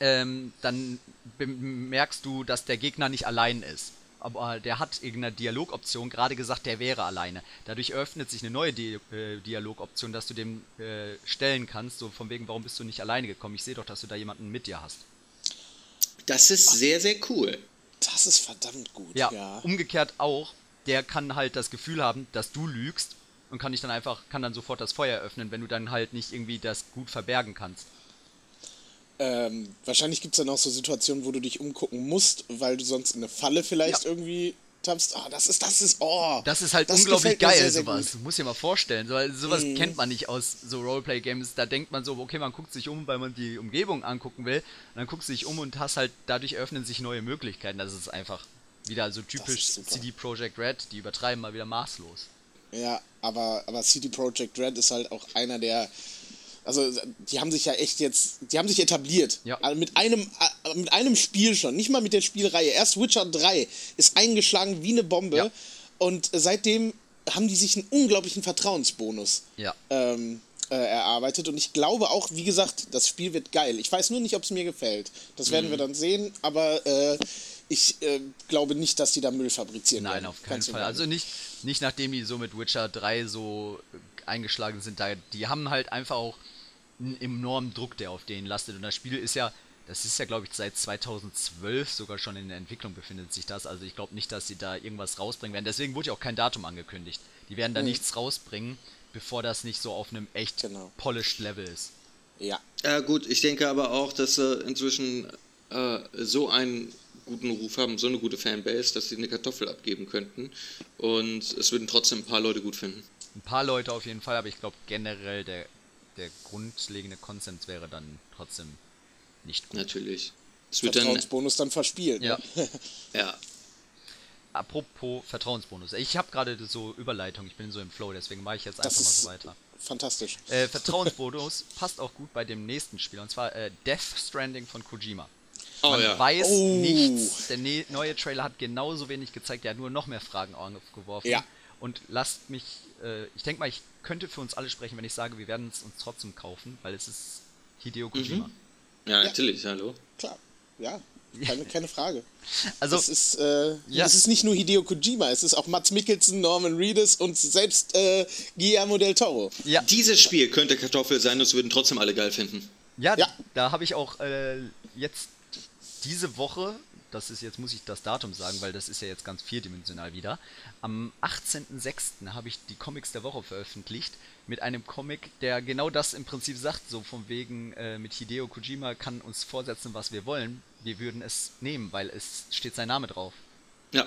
ähm, dann bemerkst du, dass der Gegner nicht allein ist. Aber der hat irgendeine Dialogoption gerade gesagt, der wäre alleine. Dadurch eröffnet sich eine neue Di äh, Dialogoption, dass du dem äh, stellen kannst, so von wegen, warum bist du nicht alleine gekommen? Ich sehe doch, dass du da jemanden mit dir hast. Das ist sehr, sehr cool. das ist verdammt gut. Ja, Ja. umgekehrt auch, der kann halt das Gefühl haben, dass du lügst und kann dich dann einfach, kann dann sofort das Feuer öffnen, wenn du dann halt nicht irgendwie das gut verbergen kannst. Ähm, wahrscheinlich gibt es dann auch so Situationen, wo du dich umgucken musst, weil du sonst in eine Falle vielleicht Ja. irgendwie tappst. Ah, das ist, das ist, oh. Das ist halt das unglaublich geil, sehr, sehr sowas. gut. Du musst dir mal vorstellen. So, sowas Mhm. kennt man nicht aus so Roleplay-Games. Da denkt man so, okay, man guckt sich um, weil man die Umgebung angucken will. Und dann guckst du dich um und hast halt, dadurch öffnen sich neue Möglichkeiten. Das ist einfach wieder so typisch. CD Projekt Red. Die übertreiben mal wieder maßlos. Ja, aber, aber CD Projekt Red ist halt auch einer der. Also, die haben sich ja echt jetzt. Die haben sich etabliert. Ja. Also mit, einem, äh, mit einem Spiel schon. Nicht mal mit der Spielreihe. Erst Witcher 3 ist eingeschlagen wie eine Bombe. Ja. Und seitdem haben die sich einen unglaublichen Vertrauensbonus Ja. ähm, äh, erarbeitet. Und ich glaube auch, wie gesagt, das Spiel wird geil. Ich weiß nur nicht, ob es mir gefällt. Das Mhm. werden wir dann sehen. Aber äh, ich äh, glaube nicht, dass die da Müll fabrizieren Nein, werden. auf keinen Fall. gar Also nicht. nicht, nachdem die so mit Witcher 3 so äh, eingeschlagen sind. Da, die haben halt einfach auch einen enormen Druck, der auf denen lastet. Und das Spiel ist ja, das ist ja, glaube ich, seit 2012 sogar schon in der Entwicklung befindet sich das. Also ich glaube nicht, dass sie da irgendwas rausbringen werden. Deswegen wurde ja auch kein Datum angekündigt. Die werden da nichts rausbringen, bevor das nicht so auf einem echt Genau. polished Level ist. Ja. Ja, gut, ich denke aber auch, dass sie inzwischen äh, so einen guten Ruf haben, so eine gute Fanbase, dass sie eine Kartoffel abgeben könnten. Und es würden trotzdem ein paar Leute gut finden. Ein paar Leute auf jeden Fall, aber ich glaube generell der, der grundlegende Konsens wäre dann trotzdem nicht gut. Natürlich. Es wird dann. Vertrauensbonus dann verspielt. Ja. Ne? Ja. Apropos Vertrauensbonus. Ich habe gerade so Überleitung, ich bin so im Flow, deswegen mache ich jetzt einfach Das mal so weiter. fantastisch. Äh, Vertrauensbonus passt auch gut bei dem nächsten Spiel, und zwar äh, Death Stranding von Kojima. Oh Man ja. weiß Oh. nichts. Der ne neue Trailer hat genauso wenig gezeigt, der hat nur noch mehr Fragen aufgeworfen. Ja. Und lasst mich, äh, ich denke mal, ich könnte für uns alle sprechen, wenn ich sage, wir werden es uns trotzdem kaufen, weil es ist Hideo Kojima. Ja, natürlich, hallo. Klar. Ja. keine, keine Frage. Also, es ist, äh, ja. es ist nicht nur Hideo Kojima, es ist auch Mats Mikkelsen, Norman Reedus und selbst äh, Guillermo del Toro. ja, Dieses Spiel könnte Kartoffel sein und es würden trotzdem alle geil finden. ja, Ja. da habe ich auch äh, jetzt diese Woche, das ist jetzt muss ich das Datum sagen, weil das ist ja jetzt ganz vierdimensional wieder. Am 18.06. habe ich die Comics der Woche veröffentlicht mit einem Comic, der genau das im Prinzip sagt, so von wegen äh, mit Hideo Kojima kann uns vorsetzen, was wir wollen. Wir würden es nehmen, weil es steht sein Name drauf. Ja.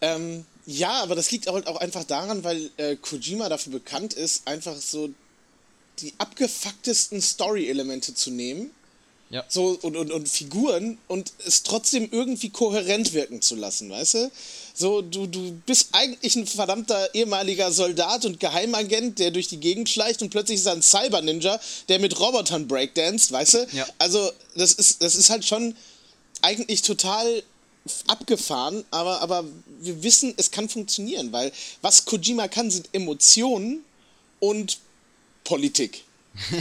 Ähm, ja, aber das liegt halt auch einfach daran, weil äh, Kojima dafür bekannt ist, einfach so die abgefucktesten Story-Elemente zu nehmen Ja. so und, und, und Figuren und es trotzdem irgendwie kohärent wirken zu lassen, weißt du? So, du, du bist eigentlich ein verdammter ehemaliger Soldat und Geheimagent, der durch die Gegend schleicht und plötzlich ist er ein Cyber-Ninja, der mit Robotern breakdanced, weißt du? Ja. Also, das ist, das ist halt schon eigentlich total abgefahren, aber, aber wir wissen, es kann funktionieren, weil was Kojima kann, sind Emotionen und Politik.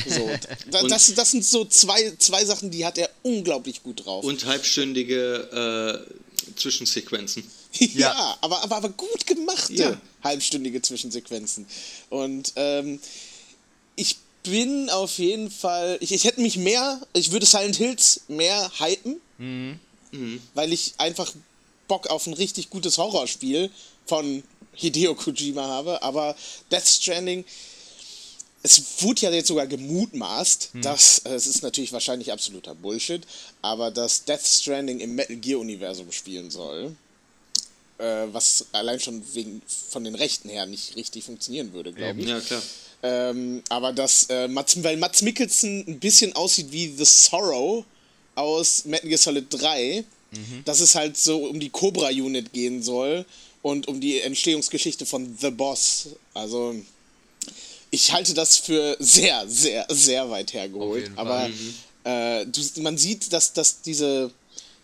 So, da, Und- das, das sind so zwei, zwei Sachen, die hat er unglaublich gut drauf. Und halbstündige äh, Zwischensequenzen. ja, Ja. aber, aber, aber gut gemachte Ja. halbstündige Zwischensequenzen. Und ähm, ich bin auf jeden Fall, ich, ich hätte mich mehr, ich würde Silent Hills mehr hypen, weil ich einfach Bock auf ein richtig gutes Horrorspiel von Hideo Kojima habe, aber Death Stranding, es wurde ja jetzt sogar gemutmaßt, dass, äh, es ist natürlich wahrscheinlich absoluter Bullshit, aber dass Death Stranding im Metal Gear Universum spielen soll, äh, was allein schon wegen von den Rechten her nicht richtig funktionieren würde, glaube ich. Ja, klar. Ähm, aber dass äh, Mats, weil Mats Mikkelsen ein bisschen aussieht wie The Sorrow aus Metal Gear Solid 3, dass es halt so um die Cobra Unit gehen soll und um die Entstehungsgeschichte von The Boss. Also ich halte das für sehr, sehr, sehr weit hergeholt. Aber äh, du, man sieht, dass, dass diese,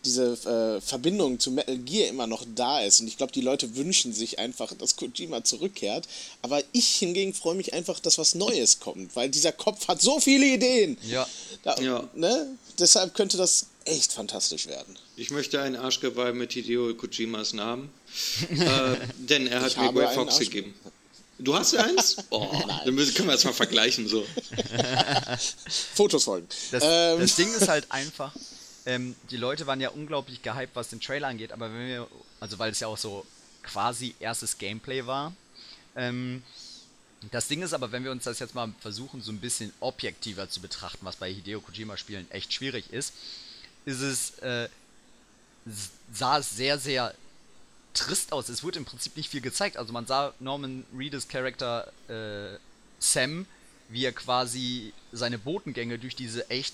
diese äh, Verbindung zu Metal Gear immer noch da ist. Und ich glaube, die Leute wünschen sich einfach, dass Kojima zurückkehrt. Aber ich hingegen freue mich einfach, dass was Neues kommt, weil dieser Kopf hat so viele Ideen. Ja. Da, Ja. Ne? Deshalb könnte das echt fantastisch werden. Ich möchte ein Arschgeweih mit Hideo Kojimas Namen. äh, denn er hat Ich mir Grey einen Fox Arsch- gegeben. Du hast eins? Oh, dann müssen, können wir das mal vergleichen. So. Fotos folgen. Das, ähm, das Ding ist halt einfach, ähm, die Leute waren ja unglaublich gehypt, was den Trailer angeht, aber wenn wir, also weil es ja auch so quasi erstes Gameplay war, ähm, das Ding ist aber, wenn wir uns das jetzt mal versuchen, so ein bisschen objektiver zu betrachten, was bei Hideo Kojima-Spielen echt schwierig ist, ist es, äh, sah es sehr, sehr trist aus. Es wurde im Prinzip nicht viel gezeigt. Also man sah Norman Reedus Charakter äh, Sam, wie er quasi seine Botengänge durch diese echt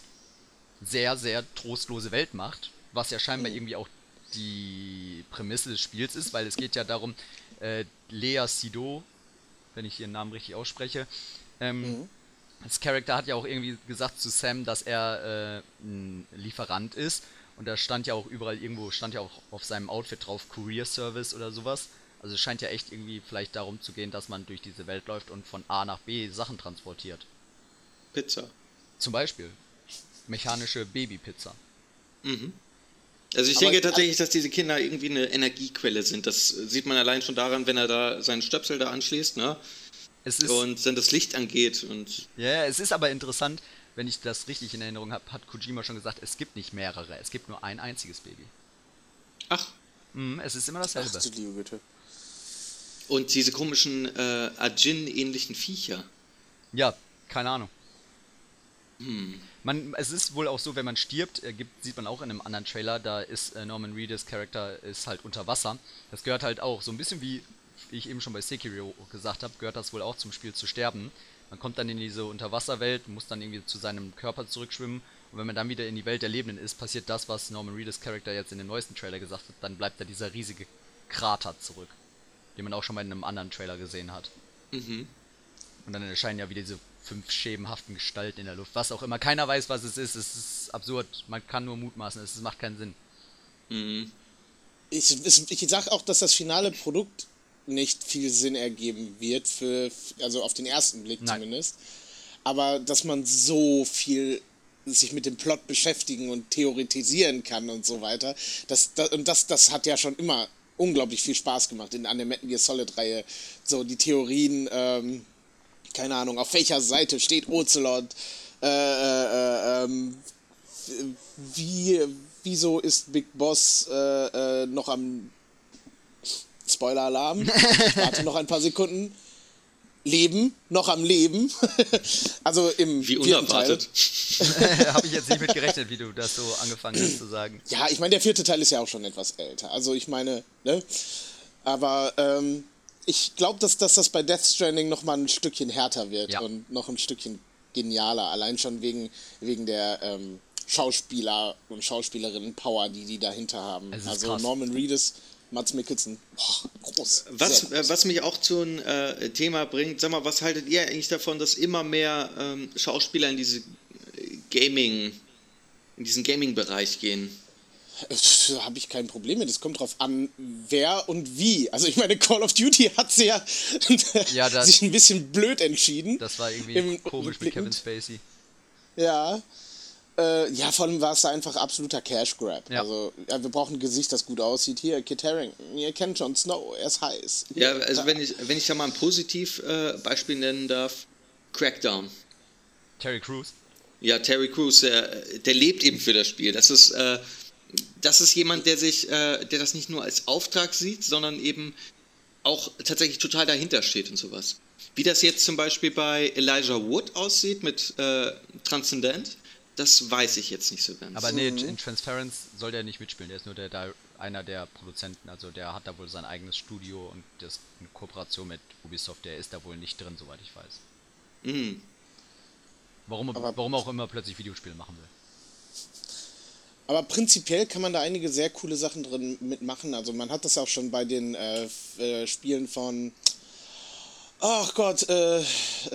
sehr, sehr trostlose Welt macht, was ja scheinbar irgendwie auch die Prämisse des Spiels ist, weil es geht ja darum, äh, Lea Sido, wenn ich ihren Namen richtig ausspreche, ähm, als Charakter hat ja auch irgendwie gesagt zu Sam, dass er äh, ein Lieferant ist und da stand ja auch überall irgendwo, stand ja auch auf seinem Outfit drauf Courier Service oder sowas. Also es scheint ja echt irgendwie vielleicht darum zu gehen, dass man durch diese Welt läuft und von A nach B Sachen transportiert. Pizza. Zum Beispiel mechanische Babypizza. Also ich Aber- denke tatsächlich, dass diese Kinder irgendwie eine Energiequelle sind. Das sieht man allein schon daran, wenn er da seinen Stöpsel da anschließt, ne? Und dann das Licht angeht und ja, ja, es ist aber interessant, wenn ich das richtig in Erinnerung habe, hat Kojima schon gesagt, es gibt nicht mehrere, es gibt nur ein einziges Baby. ach, Mhm, es ist immer dasselbe. ach du liebe Güte. und diese komischen äh, Ajin-ähnlichen Viecher. Ja, keine Ahnung. Man, es ist wohl auch so, wenn man stirbt, äh, gibt, sieht man auch in einem anderen Trailer, da ist äh, Norman Reedus Charakter ist halt unter Wasser. Das gehört halt auch, so ein bisschen wie ich eben schon bei Sekiro gesagt habe, gehört das wohl auch zum Spiel zu sterben. Man kommt dann in diese Unterwasserwelt, muss dann irgendwie zu seinem Körper zurückschwimmen und wenn man dann wieder in die Welt der Lebenden ist, passiert das, was Norman Reedus Charakter jetzt in dem neuesten Trailer gesagt hat, dann bleibt da dieser riesige Krater zurück, den man auch schon mal in einem anderen Trailer gesehen hat. Und dann erscheinen ja wieder diese fünf schemenhaften Gestalten in der Luft. Was auch immer. Keiner weiß, was es ist. Es ist absurd. Man kann nur mutmaßen. Es macht keinen Sinn. Ich, es- ich sag auch, dass das finale Produkt nicht viel Sinn ergeben wird, für, also auf den ersten Blick Nein. zumindest. Aber dass man so viel sich mit dem Plot beschäftigen und theoretisieren kann und so weiter. Das, das, und das, das hat ja schon immer unglaublich viel Spaß gemacht in, an der Metal Gear Solid-Reihe. So die Theorien, ähm, keine Ahnung, auf welcher Seite steht Ocelot, äh, äh, ähm, wie, wieso ist Big Boss äh, äh noch am Spoiler-Alarm? Ich warte noch ein paar Sekunden. Leben, noch am Leben. also im Wie unerwartet. Habe ich jetzt nicht mit gerechnet, wie du das so angefangen hast zu sagen. Ja, ich meine, der vierte Teil ist ja auch schon etwas älter. Also ich meine, ne? Aber ähm, ich glaube, dass, dass das bei Death Stranding noch mal ein Stückchen härter wird ja. und noch ein Stückchen genialer. Allein schon wegen, wegen der ähm, Schauspieler und Schauspielerinnen Power, die die dahinter haben. Also krass. Norman Reedus Mats Mikkelsen, boah, groß. Was, äh, was mich auch zu einem äh, Thema bringt, sag mal, was haltet ihr eigentlich davon, dass immer mehr ähm, Schauspieler in diese äh, Gaming, in diesen Gaming-Bereich gehen? Da habe ich kein Problem mit. Es kommt drauf an, wer und wie. Also ich meine, Call of Duty hat sie ja, ja sich ein bisschen blöd entschieden. Das war irgendwie komisch mit Kevin Spacey. Ja, äh, ja, vor allem war es da einfach absoluter Cash Grab. Ja. Also, ja, wir brauchen ein Gesicht, das gut aussieht. Hier, Kit Harington, ihr kennt Jon Snow, er ist heiß. Hier, ja, also, wenn ich, wenn ich da mal ein Positivbeispiel äh, nennen darf: Crackdown. Terry Crews. Ja, Terry Crews, der, der lebt eben für das Spiel. Das ist, äh, das ist jemand, der sich, äh, der das nicht nur als Auftrag sieht, sondern eben auch tatsächlich total dahinter steht und sowas. Wie das jetzt zum Beispiel bei Elijah Wood aussieht mit äh, Transcendent, das weiß ich jetzt nicht so ganz. Aber nee, in Transference soll der nicht mitspielen. Der ist nur der, der, einer der Produzenten. Also der hat da wohl sein eigenes Studio und das eine Kooperation mit Ubisoft. Der ist da wohl nicht drin, soweit ich weiß. Mhm. Warum, warum auch immer plötzlich Videospiele machen will. Aber prinzipiell kann man da einige sehr coole Sachen drin mitmachen. Also man hat das auch schon bei den äh, äh, Spielen von Ach Gott, äh,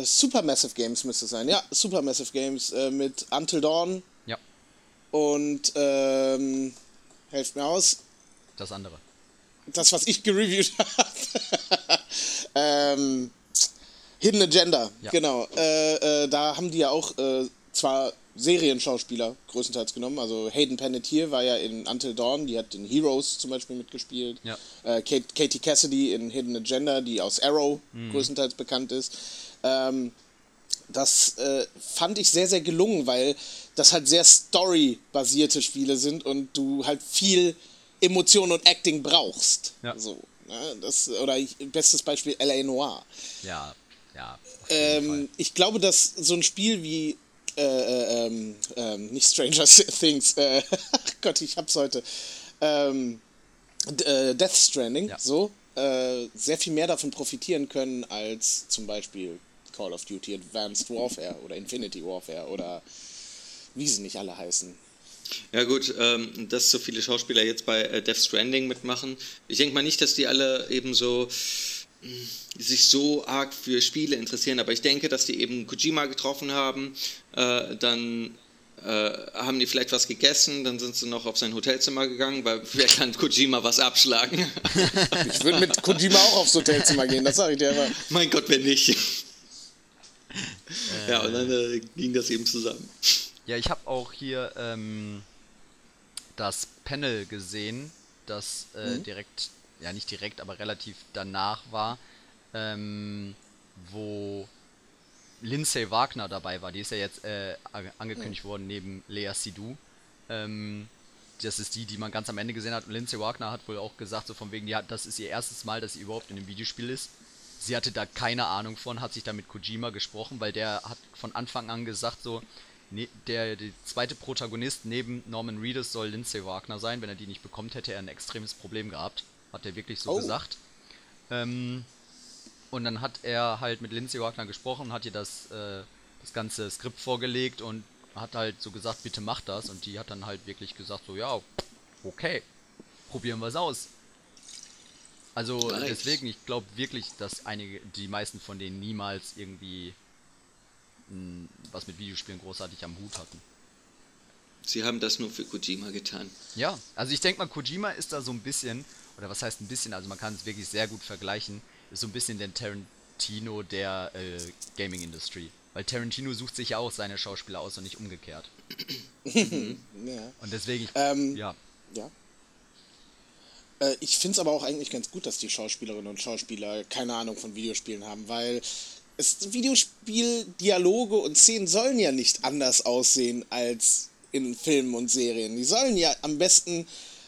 Supermassive Games müsste es sein. Ja, Supermassive Games äh, mit Until Dawn. Ja. Und, ähm, helft mir aus. Das andere. Das, was ich gereviewt habe. ähm, Hidden Agenda, ja. genau. Äh, äh, da haben die ja auch äh, zwar Serienschauspieler größtenteils genommen. Also Hayden Panettiere war ja in Until Dawn, die hat in Heroes zum Beispiel mitgespielt. Ja. Äh, Kate, Katie Cassidy in Hidden Agenda, die aus Arrow mhm. größtenteils bekannt ist. Ähm, das äh, fand ich sehr, sehr gelungen, weil das halt sehr story-basierte Spiele sind und du halt viel Emotion und Acting brauchst. Ja. So, ne? das, oder ich, bestes Beispiel L.A. Noir. Ja, ja. Ähm, ich glaube, dass so ein Spiel wie äh, äh, ähm, ähm, nicht Stranger Things, äh, Gott, ich hab's heute, ähm, äh, Death Stranding, ja. so, äh, sehr viel mehr davon profitieren können als zum Beispiel Call of Duty Advanced Warfare oder Infinity Warfare oder wie sie nicht alle heißen. Ja gut, ähm, dass so viele Schauspieler jetzt bei äh, Death Stranding mitmachen. Ich denke mal nicht, dass die alle eben so sich so arg für Spiele interessieren, aber ich denke, dass die eben Kojima getroffen haben, äh, dann äh, haben die vielleicht was gegessen, dann sind sie noch auf sein Hotelzimmer gegangen, weil wer kann Kojima was abschlagen? ich würde mit Kojima auch aufs Hotelzimmer gehen, das sage ich dir aber. Mein Gott, wenn nicht. Äh, ja, und dann äh, ging das eben zusammen. Ja, ich habe auch hier ähm, das Panel gesehen, das äh, mhm. direkt ja nicht direkt, aber relativ danach war, ähm, wo Lindsay Wagner dabei war. Die ist ja jetzt äh, angekündigt worden neben Lea Sidou. Ähm, das ist die, die man ganz am Ende gesehen hat. Und Lindsay Wagner hat wohl auch gesagt, so von wegen, ja, das ist ihr erstes Mal, dass sie überhaupt in einem Videospiel ist. Sie hatte da keine Ahnung von, hat sich da mit Kojima gesprochen, weil der hat von Anfang an gesagt, so, ne, der, der zweite Protagonist neben Norman Reedus soll Lindsay Wagner sein. Wenn er die nicht bekommt, hätte er ein extremes Problem gehabt. Hat er wirklich so oh. gesagt. Ähm, und dann hat er halt mit Lindsay Wagner gesprochen, hat ihr das, äh, das ganze Skript vorgelegt und hat halt so gesagt, bitte mach das. Und die hat dann halt wirklich gesagt, so ja, okay, probieren wir es aus. Also nice. deswegen, ich glaube wirklich, dass einige, die meisten von denen niemals irgendwie mh, hm, was mit Videospielen großartig am Hut hatten. Sie haben das nur für Kojima getan. Ja, also ich denke mal, Kojima ist da so ein bisschen oder was heißt ein bisschen, also man kann es wirklich sehr gut vergleichen, ist so ein bisschen der Tarantino der äh, Gaming-Industrie. Weil Tarantino sucht sich ja auch seine Schauspieler aus und nicht umgekehrt. Ja. Und deswegen, Ähm, ja. Ja. Äh, ich finde es aber auch eigentlich ganz gut, dass die Schauspielerinnen und Schauspieler keine Ahnung von Videospielen haben, weil es Videospiel-Dialoge und Szenen sollen ja nicht anders aussehen als in Filmen und Serien. Die sollen ja am besten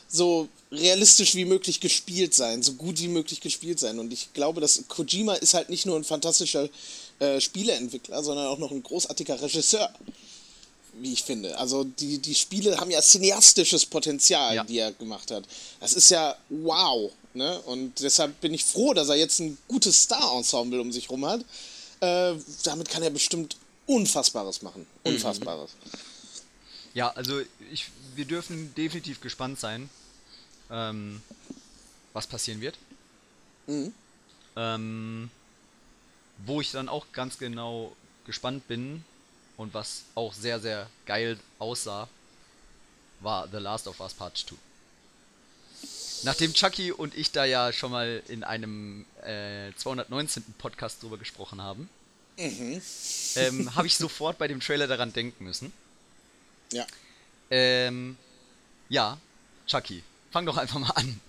so realistisch wie möglich gespielt sein, so gut wie möglich gespielt sein. Und ich glaube, dass Kojima ist halt nicht nur ein fantastischer äh, Spieleentwickler, sondern auch noch ein großartiger Regisseur wie ich finde. Also die, die Spiele haben ja cineastisches Potenzial, Ja. die er gemacht hat. Das ist ja wow. Ne? Und deshalb bin ich froh, dass er jetzt ein gutes Star-Ensemble um sich rum hat. Äh, damit kann er bestimmt Unfassbares machen. Unfassbares. Ja, also ich, wir dürfen definitiv gespannt sein, ähm, was passieren wird. Ähm, wo ich dann auch ganz genau gespannt bin und was auch sehr, sehr geil aussah, war The Last of Us Part 2. Nachdem Chucky und ich da ja schon mal in einem äh, 219. Podcast drüber gesprochen haben, ähm, habe ich sofort bei dem Trailer daran denken müssen. Ja. Ähm, ja, Chucky, fang doch einfach mal an.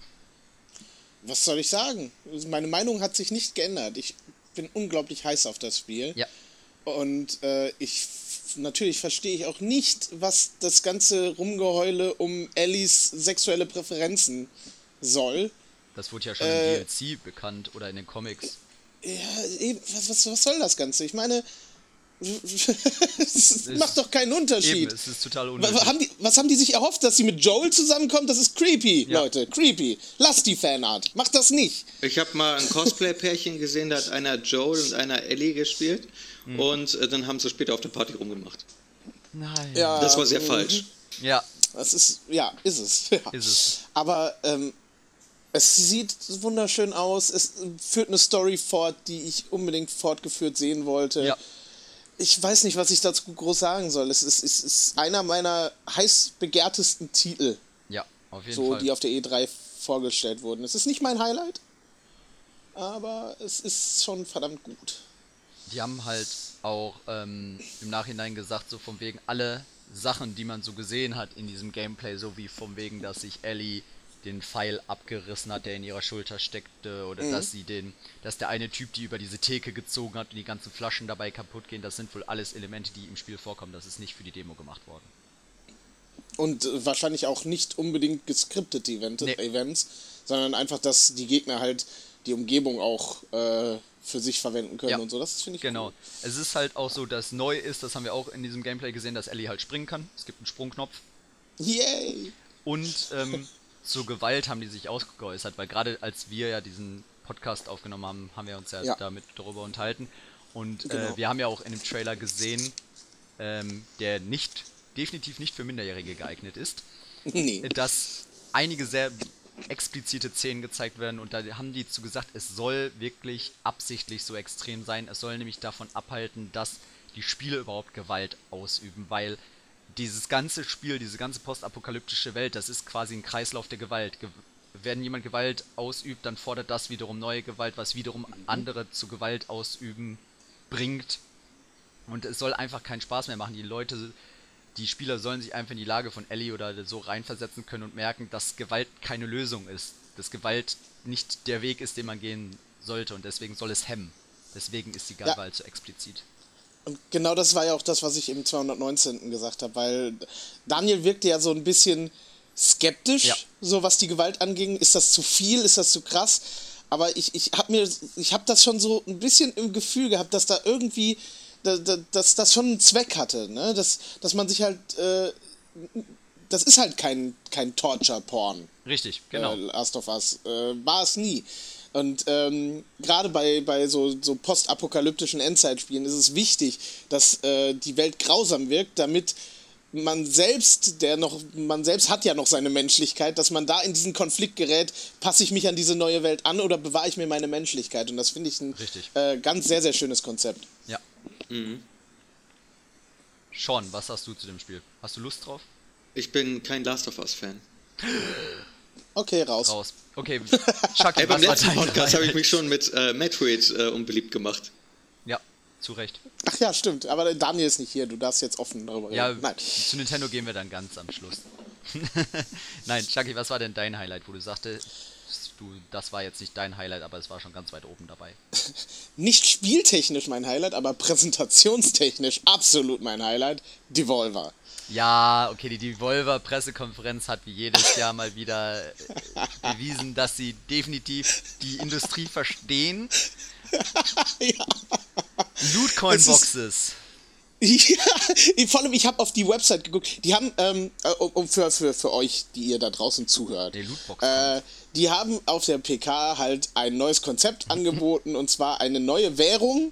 Was soll ich sagen? Meine Meinung hat sich nicht geändert. Ich bin unglaublich heiß auf das Spiel. Ja, Und äh, ich natürlich verstehe ich auch nicht, was das ganze Rumgeheule um Ellies sexuelle Präferenzen soll. das wurde ja schon Äh, im DLC bekannt oder in den Comics. Ja, eben, was, was, was soll das Ganze? Ich meine, es macht doch keinen Unterschied. Eben, es ist total unnötig. haben die, was haben die sich erhofft, dass sie mit Joel zusammenkommt? Das ist creepy, Ja. Leute. Creepy. Lasst die Fanart. Macht das nicht. Ich habe mal ein Cosplay-Pärchen gesehen, da hat einer Joel und einer Ellie gespielt. Mhm. Und äh, dann haben sie später auf der Party rumgemacht. Nein. Ja, Das war sehr falsch. Ja, Das ist, ja, ist es. Ja. ist es. Aber ähm, es sieht wunderschön aus. Es führt eine Story fort, die ich unbedingt fortgeführt sehen wollte. Ja. Ich weiß nicht, was ich dazu groß sagen soll. Es ist, es ist einer meiner heiß begehrtesten Titel, Ja, auf jeden so, Fall. die auf der E3 vorgestellt wurden. Es ist nicht mein Highlight, aber es ist schon verdammt gut. Die haben halt auch ähm, im Nachhinein gesagt, so von wegen alle Sachen, die man so gesehen hat in diesem Gameplay, so wie von wegen, dass sich Ellie den Pfeil abgerissen hat, der in ihrer Schulter steckte, oder Mhm. dass sie den, dass der eine Typ, die über diese Theke gezogen hat und die ganzen Flaschen dabei kaputt gehen, das sind wohl alles Elemente, die im Spiel vorkommen. Das ist nicht für die Demo gemacht worden. Und äh, wahrscheinlich auch nicht unbedingt geskriptete Event Nee. Events, sondern einfach, dass die Gegner halt die Umgebung auch äh, für sich verwenden können Ja. und so. Das finde ich Genau. cool. Es ist halt auch so, dass neu ist, das haben wir auch in diesem Gameplay gesehen, dass Ellie halt springen kann. Es gibt einen Sprungknopf. Yay! Und ähm, zur Gewalt haben die sich ausgeäußert, weil gerade als wir ja diesen Podcast aufgenommen haben, haben wir uns ja, Ja. damit darüber unterhalten. Und äh, Genau. wir haben ja auch in dem Trailer gesehen, ähm, der nicht, definitiv nicht für Minderjährige geeignet ist, Nee. dass einige sehr explizite Szenen gezeigt werden und da haben die zu gesagt, es soll wirklich absichtlich so extrem sein. Es soll nämlich davon abhalten, dass die Spiele überhaupt Gewalt ausüben, weil dieses ganze Spiel, diese ganze postapokalyptische Welt, das ist quasi ein Kreislauf der Gewalt. Ge wenn jemand Gewalt ausübt, dann fordert das wiederum neue Gewalt, was wiederum andere zu Gewalt ausüben bringt. Und es soll einfach keinen Spaß mehr machen. Die Leute, die Spieler sollen sich einfach in die Lage von Ellie oder so reinversetzen können und merken, dass Gewalt keine Lösung ist. Dass Gewalt nicht der Weg ist, den man gehen sollte und deswegen soll es hemmen. Deswegen ist die Ja. Gewalt so explizit. Und genau das war ja auch das, was ich im 219. gesagt habe, weil Daniel wirkte ja so ein bisschen skeptisch, Ja. so was die Gewalt anging. Ist das zu viel? Ist das zu krass? Aber ich, ich habe mir, ich habe das schon so ein bisschen im Gefühl gehabt, dass da irgendwie, da, da, dass das schon einen Zweck hatte, ne? Dass, dass man sich halt, äh, das ist halt kein, kein Torture-Porn. Richtig, genau. äh, Last of Us. Äh, war es nie. Und ähm, gerade bei, bei so, so postapokalyptischen Endzeitspielen ist es wichtig, dass äh, die Welt grausam wirkt, damit man selbst, der noch, man selbst hat ja noch seine Menschlichkeit, dass man da in diesen Konflikt gerät, passe ich mich an diese neue Welt an oder bewahre ich mir meine Menschlichkeit? Und das finde ich ein Richtig. äh, ganz sehr, sehr schönes Konzept. Ja. Sean, was hast du zu dem Spiel? Hast du Lust drauf? Ich bin kein Last of Us-Fan. Okay, raus. Raus. Okay, Chucky, Ey, beim was war letzten dein Podcast habe ich mich schon mit äh, Metroid äh, unbeliebt gemacht. Ja. Zu Recht. Ach ja, stimmt. Aber Daniel ist nicht hier. Du darfst jetzt offen darüber Ja, reden. Nein. zu Nintendo gehen wir dann ganz am Schluss. Nein, Chucky, was war denn dein Highlight, wo du sagtest, du, das war jetzt nicht dein Highlight, aber es war schon ganz weit oben dabei? Nicht spieltechnisch mein Highlight, aber präsentationstechnisch absolut mein Highlight. Devolver. Ja, okay, die Devolver-Pressekonferenz hat wie jedes Jahr mal wieder äh, bewiesen, dass sie definitiv die Industrie verstehen. ja. Lootcoin-Boxes. Ja, vor allem, ich habe auf die Website geguckt. Die haben, ähm, äh, für, für, für euch, die ihr da draußen zuhört, äh, die haben auf der PK halt ein neues Konzept angeboten und zwar eine neue Währung,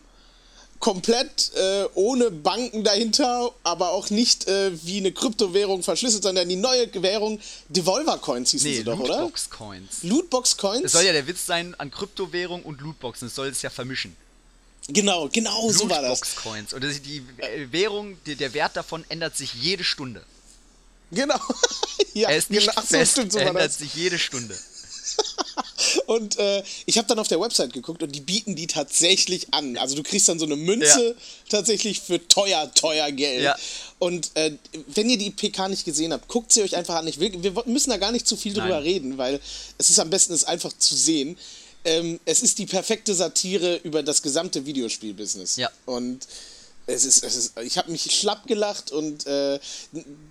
komplett äh, ohne Banken dahinter, aber auch nicht äh, wie eine Kryptowährung verschlüsselt, sondern die neue Währung Devolver Coins hießen Nee, sie doch, oder? Lootbox-Coins. Lootbox Coins? Es soll ja der Witz sein an Kryptowährung und Lootboxen. Es soll es ja vermischen. genau, genau so war das. Lootbox-Coins. Und das ist die äh, Währung, die, der Wert davon ändert sich jede Stunde. Genau. ja, Er ist nicht genau. Fest, so er ändert das. sich jede Stunde. Und äh, ich habe dann auf der Website geguckt und die bieten die tatsächlich an. Also du kriegst dann so eine Münze Ja. tatsächlich für teuer, teuer Geld. Ja. Und äh, wenn ihr die PK nicht gesehen habt, guckt sie euch einfach an. Ich will, wir müssen da gar nicht zu viel drüber Nein. reden, weil es ist am besten, es einfach zu sehen. Ähm, es ist die perfekte Satire über das gesamte Videospielbusiness. Ja. Und es ist, es ist, ich habe mich schlapp gelacht und äh,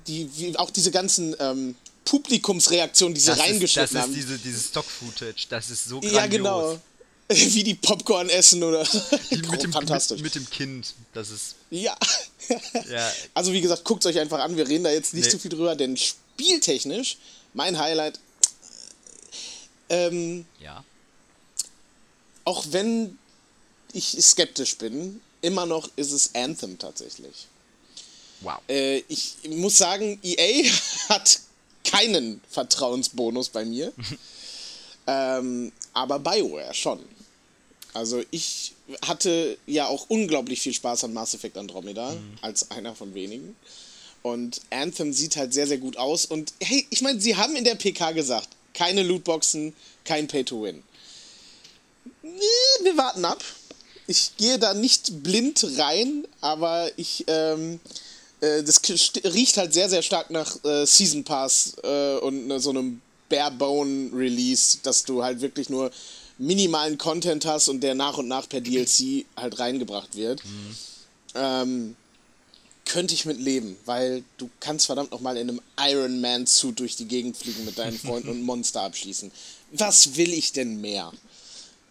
die, wie, auch diese ganzen ähm, Publikumsreaktionen, die sie Das ist, das ist haben. diese, dieses Stock-Footage. Das ist so grandios. Ja, genau. Wie die Popcorn essen oder. Die mit, dem, Fantastisch. mit, mit dem Kind. Das ist. ja. Ja. Also, wie gesagt, guckt euch einfach an. Wir reden da jetzt nicht Nee. zu viel drüber, denn spieltechnisch, mein Highlight. Ähm, Ja. auch wenn ich skeptisch bin, immer noch ist es Anthem tatsächlich. Wow. Äh, ich muss sagen, EA hat keinen Vertrauensbonus bei mir. ähm, aber BioWare schon. Also ich hatte ja auch unglaublich viel Spaß an Mass Effect Andromeda, als einer von wenigen. Und Anthem sieht halt sehr, sehr gut aus. Und hey, ich meine, sie haben in der PK gesagt, keine Lootboxen, kein Pay-to-Win. Nee, Wir warten ab. Ich gehe da nicht blind rein, aber ich, ähm, äh, das k- st- riecht halt sehr, sehr stark nach äh, Season Pass äh, und ne, so einem Barebone Release, dass du halt wirklich nur minimalen Content hast und der nach und nach per DLC halt reingebracht wird. Ähm, könnte ich mit leben, weil du kannst verdammt nochmal in einem Iron Man Suit durch die Gegend fliegen mit deinen Freunden und Monster abschließen. Was will ich denn mehr?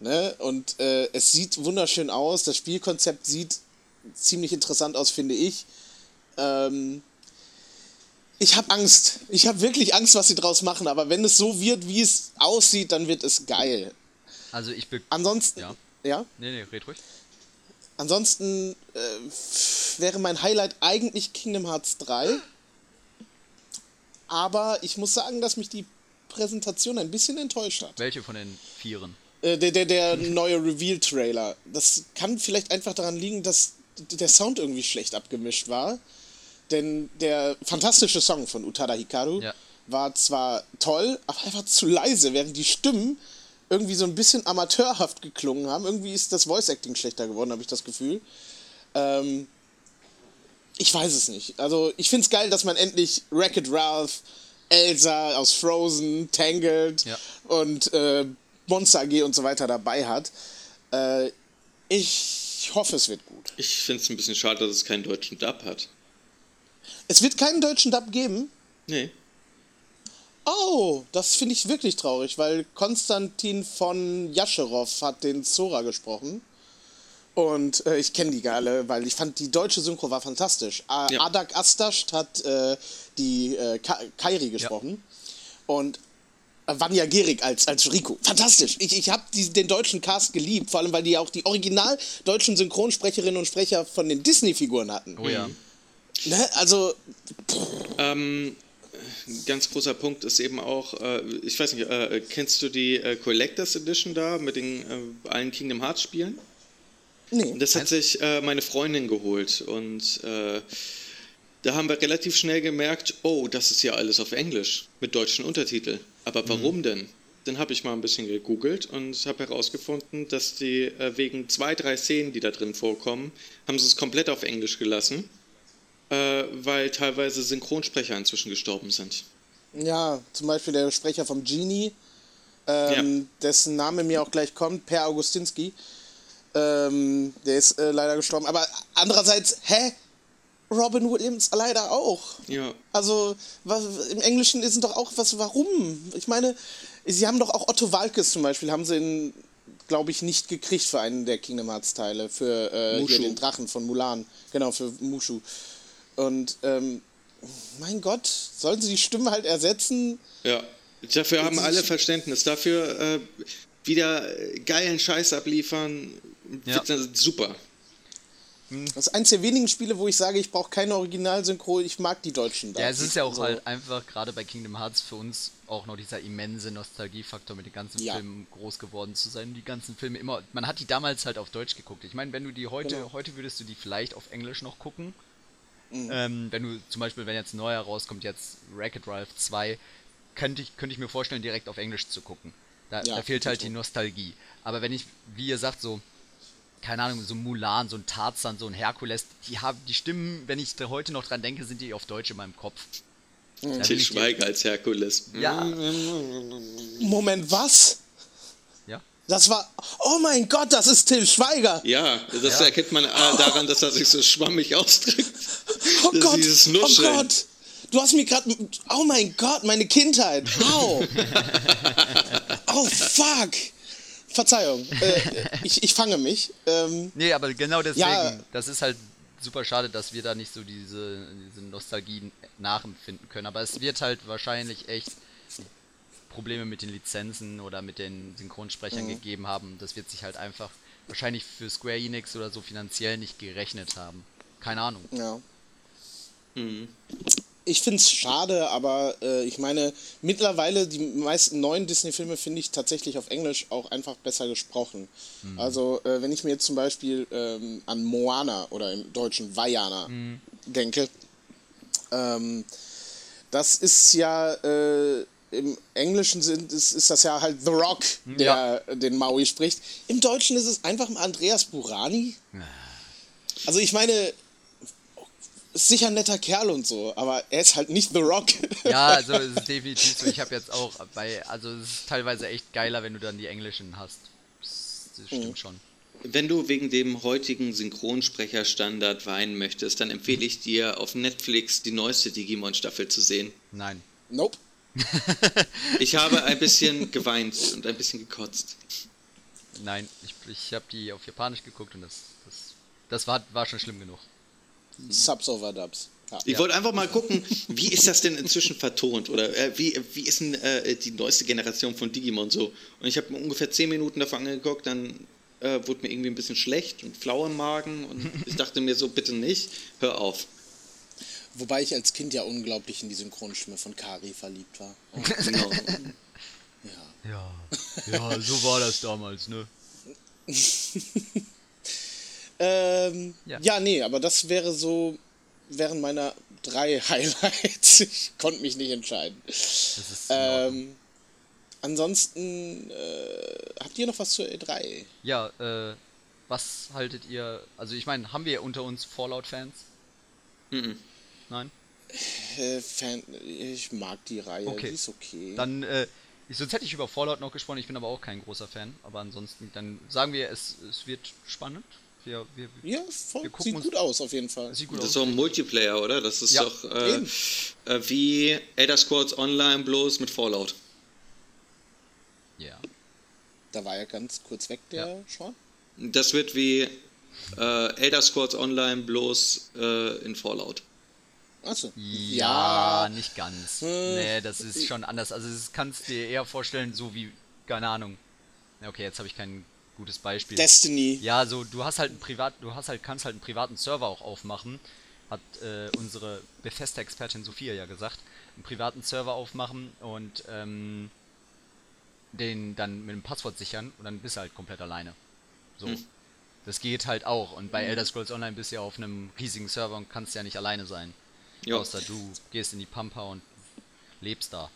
Ne? Und äh, es sieht wunderschön aus, das Spielkonzept sieht ziemlich interessant aus, finde ich. Ähm, ich habe Angst. Ich habe wirklich Angst, was sie draus machen, aber wenn es so wird, wie es aussieht, dann wird es geil. Also ich be Ansonsten, Ja. ja? Nee, nee, red ruhig. Ansonsten äh, wäre mein Highlight eigentlich Kingdom Hearts 3. Aber ich muss sagen, dass mich die Präsentation ein bisschen enttäuscht hat. Welche von den Vieren? Äh, der, der, der neue Reveal-Trailer. Das kann vielleicht einfach daran liegen, dass der Sound irgendwie schlecht abgemischt war. Denn der fantastische Song von Utada Hikaru Ja. war zwar toll, aber einfach zu leise, während die Stimmen irgendwie so ein bisschen amateurhaft geklungen haben. Irgendwie ist das Voice-Acting schlechter geworden, habe ich das Gefühl. Ähm, ich weiß es nicht. Also, ich finde es geil, dass man endlich Wreck-It Ralph, Elsa aus Frozen, Tangled Ja. und äh, Monster AG und so weiter dabei hat. Äh, ich hoffe, es wird gut. Ich finde es ein bisschen schade, dass es keinen deutschen Dub hat. Es wird keinen deutschen Dub geben. Nee. Oh, das finde ich wirklich traurig, weil Konstantin von Jascherow hat den Zora gesprochen. Und äh, ich kenne die alle, weil ich fand, die deutsche Synchro war fantastisch. A Ja. Adak Astascht hat äh, die äh, Ka Kairi gesprochen. Und äh, Vanya Gerig als, als Rico. Fantastisch. Ich, ich habe den deutschen Cast geliebt, vor allem, weil die ja auch die original deutschen Synchronsprecherinnen und Sprecher von den Disney-Figuren hatten. Oh ja. Ne? Also, Ähm, ein ganz großer Punkt ist eben auch, äh, ich weiß nicht, äh, kennst du die äh, Collectors Edition da mit den äh, allen Kingdom Hearts Spielen? nee. Das hat sich äh, meine Freundin geholt und äh, da haben wir relativ schnell gemerkt, oh, das ist ja alles auf Englisch mit deutschen Untertiteln. Aber warum denn? dann habe ich mal ein bisschen gegoogelt und habe herausgefunden, dass die äh, wegen zwei, drei Szenen, die da drin vorkommen, haben sie es komplett auf Englisch gelassen, äh, weil teilweise Synchronsprecher inzwischen gestorben sind. Ja, zum Beispiel der Sprecher vom Genie, ähm, ja. dessen Name mir auch gleich kommt, Per Augustinski. Ähm, der ist äh, leider gestorben. Aber andererseits, hä? Robin Williams leider auch. Ja. Also was, im Englischen ist es doch auch was, warum? Ich meine, sie haben doch auch Otto Walkes zum Beispiel, haben sie glaube ich, nicht gekriegt für einen der Kingdom Hearts Teile, für äh, den Drachen von Mulan. Genau, für Mushu. Und ähm, mein Gott, sollen sie die Stimme halt ersetzen? Ja, dafür haben alle Verständnis. Dafür äh, wieder geilen Scheiß abliefern, ja. super. Das ist eins der wenigen Spiele, wo ich sage, ich brauche keine Originalsynchro, ich mag die deutschen. Da. Ja, es ist ja auch so. halt einfach gerade bei Kingdom Hearts für uns auch noch dieser immense Nostalgiefaktor mit den ganzen ja. Filmen groß geworden zu sein. Die ganzen Filme immer, man hat die damals halt auf Deutsch geguckt. Ich meine, wenn du die heute, genau. heute würdest du die vielleicht auf Englisch noch gucken. Mhm. Ähm, wenn du zum Beispiel, wenn jetzt ein neuer rauskommt, jetzt Racket Ralph 2, könnte ich, könnte ich mir vorstellen, direkt auf Englisch zu gucken. Da, ja, da fehlt halt die Nostalgie. Aber wenn ich, wie ihr sagt, so keine Ahnung, so Mulan, so ein Tarzan, so ein Herkules, die haben die Stimmen, wenn ich da heute noch dran denke, sind die auf Deutsch in meinem Kopf. Til Schweiger als Herkules. Ja. Moment, was? Das war. Oh mein Gott, das ist Till Schweiger. Ja, das ja. erkennt man äh, daran, dass er sich so schwammig ausdrückt. Oh Gott, oh Gott. Du hast mir gerade. Oh mein Gott, meine Kindheit. Wow. oh fuck. Verzeihung, äh, ich, ich fange mich. Ähm, nee, aber genau deswegen, ja, das ist halt super schade, dass wir da nicht so diese, diese Nostalgie nachempfinden können. Aber es wird halt wahrscheinlich echt Probleme mit den Lizenzen oder mit den Synchronsprechern mhm. gegeben haben. Das wird sich halt einfach wahrscheinlich für Square Enix oder so finanziell nicht gerechnet haben. Keine Ahnung. Ja. Mhm ich finde es schade, aber äh, ich meine, mittlerweile die meisten neuen Disney-Filme finde ich tatsächlich auf Englisch auch einfach besser gesprochen. Mhm. Also, äh, wenn ich mir jetzt zum Beispiel ähm, an Moana oder im Deutschen Vajana mhm. denke, ähm, das ist ja äh, im Englischen sind, ist, ist das ja halt The Rock, mhm. der ja. den Maui spricht. Im Deutschen ist es einfach Andreas Burani. Also ich meine, ist sicher ein netter Kerl und so, aber er ist halt nicht The Rock. Ja, also es ist definitiv so. Ich habe jetzt auch bei, also es ist teilweise echt geiler, wenn du dann die Englischen hast. Das, das stimmt mhm. schon. Wenn du wegen dem heutigen Synchronsprecherstandard weinen möchtest, dann empfehle ich dir auf Netflix die neueste Digimon-Staffel zu sehen. Nein. Nope. ich habe ein bisschen geweint und ein bisschen gekotzt. Nein, ich, ich habe die auf Japanisch geguckt und das, das, das war, war schon schlimm genug. Subs over Dubs. Ja. Ich wollte einfach mal gucken, wie ist das denn inzwischen vertont oder äh, wie, wie ist denn äh, die neueste Generation von Digimon so? Und ich habe ungefähr 10 Minuten davon angeguckt, dann äh, wurde mir irgendwie ein bisschen schlecht und flau im Magen und ich dachte mir so, bitte nicht, hör auf. Wobei ich als Kind ja unglaublich in die Synchronstimme von Kari verliebt war. Oh, genau. ja. ja. Ja, so war das damals, ne? Ähm, ja. ja, nee, aber das wäre so während meiner drei Highlights. Ich konnte mich nicht entscheiden. Ähm, ansonsten, äh, habt ihr noch was zur E3? Ja, äh, was haltet ihr? Also, ich meine, haben wir unter uns Fallout-Fans? Mhm. Nein? Äh, Fan, ich mag die Reihe, okay. die ist okay. Dann, äh, ich, sonst hätte ich über Fallout noch gesprochen, ich bin aber auch kein großer Fan. Aber ansonsten, dann sagen wir, es, es wird spannend. Wir, wir, ja, voll, sieht gut aus auf jeden Fall. Sieht gut das aus. ist doch ein Multiplayer, oder? Das ist ja, doch äh, äh, wie Elder Scrolls Online bloß mit Fallout. Ja. Da war ja ganz kurz weg der ja. Sean. Das wird wie äh, Elder Scrolls Online bloß äh, in Fallout. Achso. Ja, ja, nicht ganz. Hm. Nee, das ist schon anders. Also das kannst du dir eher vorstellen, so wie, keine Ahnung. Okay, jetzt habe ich keinen gutes Beispiel. Destiny. Ja, so du hast halt ein Privat, du hast halt, kannst halt einen privaten Server auch aufmachen. Hat äh, unsere Bethesda-Expertin Sophia ja gesagt. Einen privaten Server aufmachen und ähm, den dann mit einem Passwort sichern und dann bist du halt komplett alleine. So. Hm. Das geht halt auch. Und bei hm. Elder Scrolls Online bist du ja auf einem riesigen Server und kannst ja nicht alleine sein. Jo. Außer du gehst in die Pampa und lebst da.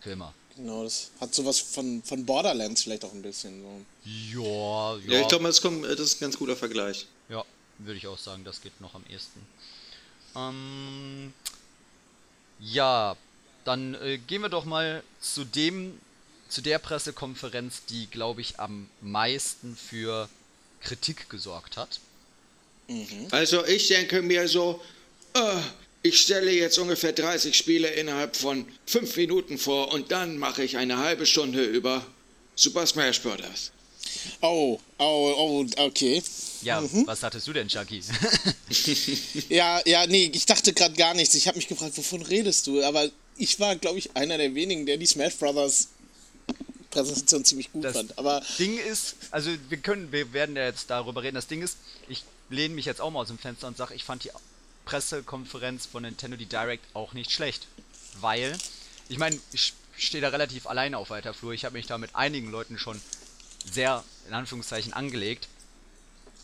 Für immer. Genau, das hat sowas von, von Borderlands vielleicht auch ein bisschen. So. Ja, ja. Ja, ich glaube, das, kommt- das ist ein ganz guter Vergleich. Ja, würde ich auch sagen, das geht noch am ehesten. Ähm, ja, dann äh, gehen wir doch mal zu dem, zu der Pressekonferenz, die, glaube ich, am meisten für Kritik gesorgt hat. Also ich denke mir so, äh, ich stelle jetzt ungefähr 30 Spiele innerhalb von 5 Minuten vor und dann mache ich eine halbe Stunde über Super Smash Bros. Oh, oh, oh, okay. Ja, was hattest du denn, Chucky? Ja, ja, nee, ich dachte gerade gar nichts. Ich habe mich gefragt, wovon redest du? Aber ich war, glaube ich, einer der wenigen, der die Smash Brothers Präsentation ziemlich gut Das fand. Aber Ding ist, also wir können, wir werden ja jetzt darüber reden. Das Ding ist, ich lehne mich jetzt auch mal aus dem Fenster und sage, ich fand die Pressekonferenz von Nintendo, die Direct, auch nicht schlecht. Weil, ich meine, ich stehe da relativ alleine auf weiter Flur. Ich habe mich da mit einigen Leuten schon sehr, in Anführungszeichen, angelegt.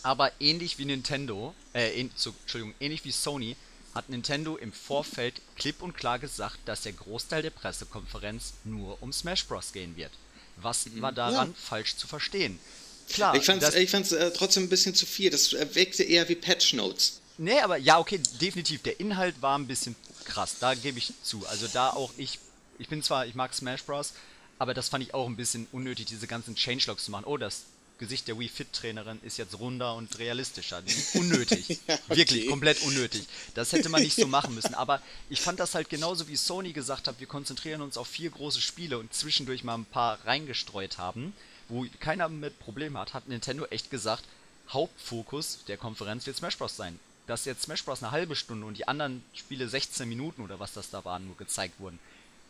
Aber ähnlich wie Nintendo, äh, ähn, zu, Entschuldigung, ähnlich wie Sony, hat Nintendo im Vorfeld klipp und klar gesagt, dass der Großteil der Pressekonferenz nur um Smash Bros. gehen wird. Was war daran Ja. falsch zu verstehen? Klar, Ich ich fand's äh, trotzdem ein bisschen zu viel. Das wirkte eher wie Patch Notes. Nee, aber ja, okay, definitiv. Der Inhalt war ein bisschen krass, da gebe ich zu. Also da auch ich, ich bin zwar, ich mag Smash Bros., aber das fand ich auch ein bisschen unnötig, diese ganzen Changelogs zu machen. Oh, das Gesicht der Wii Fit Trainerin ist jetzt runder und realistischer. Unnötig. Ja, okay. Wirklich, komplett unnötig. Das hätte man nicht so machen müssen. Aber ich fand das halt genauso wie Sony gesagt hat, wir konzentrieren uns auf vier große Spiele und zwischendurch mal ein paar reingestreut haben, wo keiner mit Problem hat, hat Nintendo echt gesagt, Hauptfokus der Konferenz wird Smash Bros. sein. Dass jetzt Smash Bros. eine halbe Stunde und die anderen Spiele 16 Minuten oder was das da waren, nur gezeigt wurden,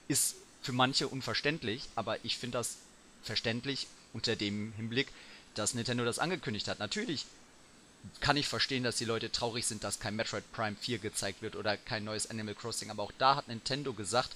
ist für manche unverständlich, aber ich finde das verständlich unter dem Hinblick, dass Nintendo das angekündigt hat. Natürlich kann ich verstehen, dass die Leute traurig sind, dass kein Metroid Prime 4 gezeigt wird oder kein neues Animal Crossing, aber auch da hat Nintendo gesagt,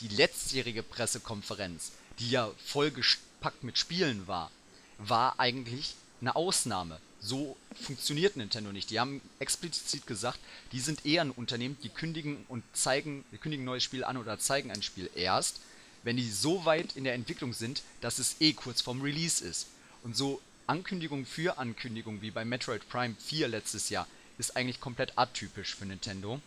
die letztjährige Pressekonferenz, die ja vollgepackt mit Spielen war, war eigentlich eine Ausnahme. So funktioniert Nintendo nicht. Die haben explizit gesagt, die sind eher ein Unternehmen, die kündigen und zeigen, die kündigen ein neues Spiel an oder zeigen ein Spiel erst, wenn die so weit in der Entwicklung sind, dass es eh kurz vorm Release ist. Und so Ankündigung für Ankündigung wie bei Metroid Prime 4 letztes Jahr ist eigentlich komplett atypisch für Nintendo.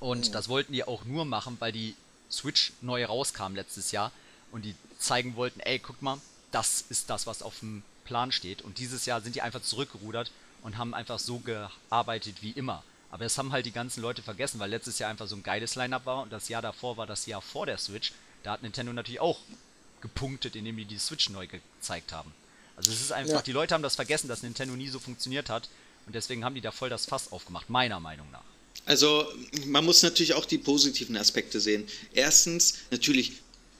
Und das wollten die auch nur machen, weil die Switch neu rauskam letztes Jahr und die zeigen wollten, ey, guck mal, das ist das, was auf dem Plan steht. Und dieses Jahr sind die einfach zurückgerudert und haben einfach so gearbeitet wie immer. Aber das haben halt die ganzen Leute vergessen, weil letztes Jahr einfach so ein geiles Line-Up war und das Jahr davor war das Jahr vor der Switch. Da hat Nintendo natürlich auch gepunktet, indem die die Switch neu gezeigt haben. Also es ist einfach, Ja. die Leute haben das vergessen, dass Nintendo nie so funktioniert hat und deswegen haben die da voll das Fass aufgemacht, meiner Meinung nach. Also, man muss natürlich auch die positiven Aspekte sehen. Erstens, natürlich,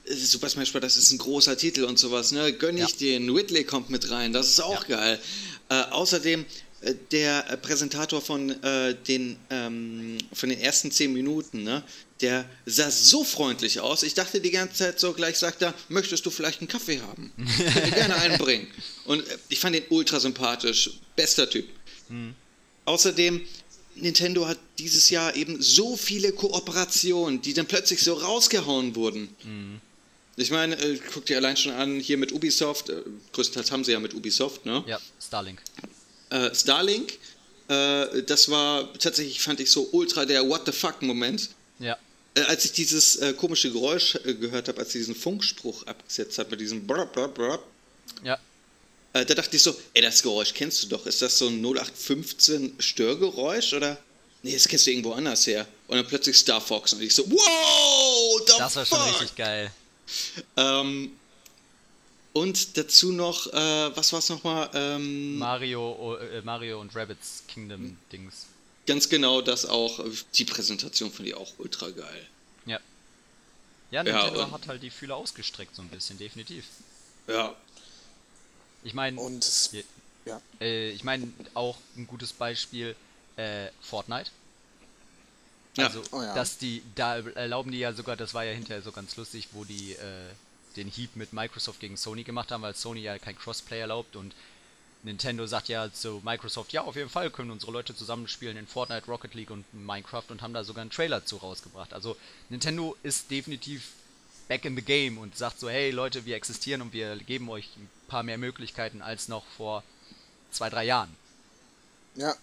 Super Smash Bros. das ist ein großer Titel und sowas, ne? Gönn ich den. Ridley kommt mit rein, das ist auch geil. Äh, außerdem, äh, der äh, Präsentator von, äh, den, ähm, von den ersten zehn Minuten, ne? Der sah so freundlich aus. Ich dachte die ganze Zeit so, gleich sagt er, möchtest du vielleicht einen Kaffee haben? Ich dir gerne einbringen. Und äh, ich fand ihn ultra sympathisch. Bester Typ. Außerdem, Nintendo hat dieses Jahr eben so viele Kooperationen, die dann plötzlich so rausgehauen wurden. Ich meine, äh, guck dir allein schon an, hier mit Ubisoft, äh, größtenteils haben sie ja mit Ubisoft, ne? Ja, Starlink. Äh, Starlink, äh, das war tatsächlich, fand ich so ultra der What the fuck-Moment. Ja. Äh, als ich dieses äh, komische Geräusch gehört habe, als sie diesen Funkspruch abgesetzt hat mit diesem Brrr, Brrr, Brrr, Ja. da dachte ich so, ey, das Geräusch kennst du doch. Ist das so ein 0815 Störgeräusch oder? Nee, das kennst du irgendwo anders her. Und dann plötzlich Star Fox und ich so, wow, the Das war schon fuck? richtig geil. Ähm, und dazu noch, äh, was war es nochmal? Ähm, Mario, äh, Mario und Rabbits Kingdom Dings. ganz genau das auch. Die Präsentation finde ich auch ultra geil. Ja. Ja, Ja, Nintendo und- hat halt die Fühler ausgestreckt so ein bisschen, definitiv. Ja. Ich meine, und ja. äh, ich meine auch ein gutes Beispiel äh, Fortnite. Ja. Also, Oh ja. dass die, da erlauben die ja sogar, das war ja hinterher so ganz lustig, wo die äh, den Heap mit Microsoft gegen Sony gemacht haben, weil Sony ja kein Crossplay erlaubt und Nintendo sagt ja zu Microsoft, ja, auf jeden Fall können unsere Leute zusammenspielen in Fortnite, Rocket League und Minecraft und haben da sogar einen Trailer zu rausgebracht. Also Nintendo ist definitiv back in the game und sagt so, hey Leute, wir existieren und wir geben euch ein paar mehr Möglichkeiten als noch vor zwei, drei Jahren. Ja.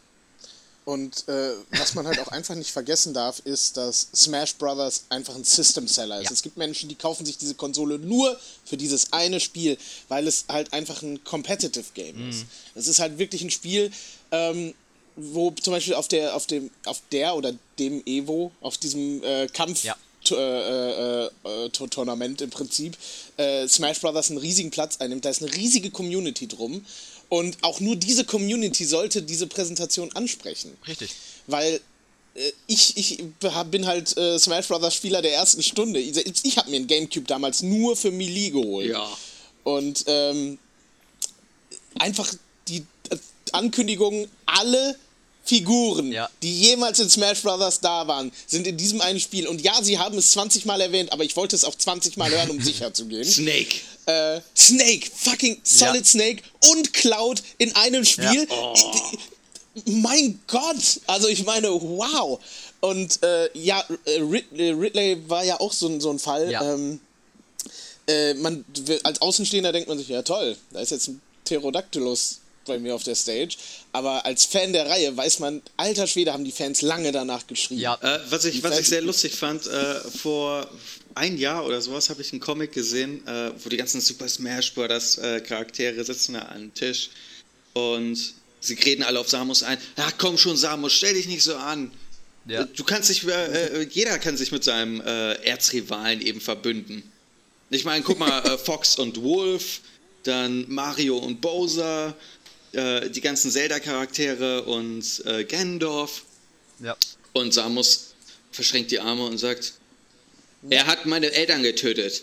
Und äh, was man halt auch einfach nicht vergessen darf, ist, dass Smash Brothers einfach ein System Seller ist. Ja. Es gibt Menschen, die kaufen sich diese Konsole nur für dieses eine Spiel, weil es halt einfach ein Competitive Game ist. Es ist halt wirklich ein Spiel, ähm, wo zum Beispiel auf der, auf dem, auf der oder dem Evo, auf diesem äh, Kampf Ja. Äh, äh, äh, Tournament im Prinzip äh, Smash Brothers einen riesigen Platz einnimmt. Da ist eine riesige Community drum. Und auch nur diese Community sollte diese Präsentation ansprechen. Richtig. Weil äh, ich, ich bin halt äh, Smash Brothers Spieler der ersten Stunde. Ich, ich habe mir ein Gamecube damals nur für Melee geholt. Ja. Und ähm, einfach die äh, Ankündigung, alle Figuren, Ja. die jemals in Smash Brothers da waren, sind in diesem einen Spiel. Und ja, sie haben es 20 Mal erwähnt, aber ich wollte es auch 20 Mal hören, um sicher zu gehen. Snake. Äh, Snake, fucking Solid Ja. Snake und Cloud in einem Spiel. Oh. Mein Gott! Also ich meine, wow! Und äh, ja, äh, Rid äh, Ridley war ja auch so, ein- so ein Fall. Ja. Ähm, äh, man, als Außenstehender denkt man sich, ja toll, da ist jetzt ein Pterodactylus bei mir auf der Stage. Aber als Fan der Reihe weiß man, alter Schwede, haben die Fans lange danach geschrien. Ja, Äh, was ich, Die was ich sehr lustig fand, äh, vor ein Jahr oder sowas habe ich einen Comic gesehen, äh, wo die ganzen Super Smash Bros. Äh, Charaktere sitzen da an einem Tisch und sie reden alle auf Samus ein. Ja, komm schon, Samus, stell dich nicht so an. Ja. Du kannst dich, äh, äh, jeder kann sich mit seinem äh, Erzrivalen eben verbünden. Ich meine, guck mal, äh, Fox und Wolf, dann Mario und Bowser, äh, die ganzen Zelda-Charaktere und äh, Gandalf. ja. Und Samus verschränkt die Arme und sagt, er hat meine Eltern getötet.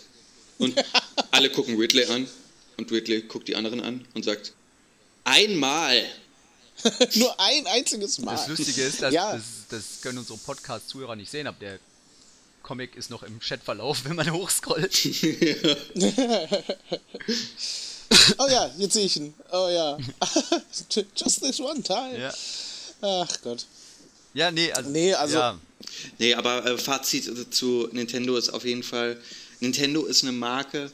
Und alle gucken Ridley an und Ridley guckt die anderen an und sagt, einmal. Nur ein einziges Mal. Das Lustige ist, dass, ja. das, das können unsere Podcast-Zuhörer nicht sehen, aber der Comic ist noch im Chatverlauf, wenn man hochscrollt. Oh ja, jetzt sehe ich ihn. Oh ja. Just this one time. ja. Ach Gott. ja, nee, also. Nee, also- Ja, Nee, aber äh, Fazit äh, zu Nintendo ist auf jeden Fall, Nintendo ist eine Marke.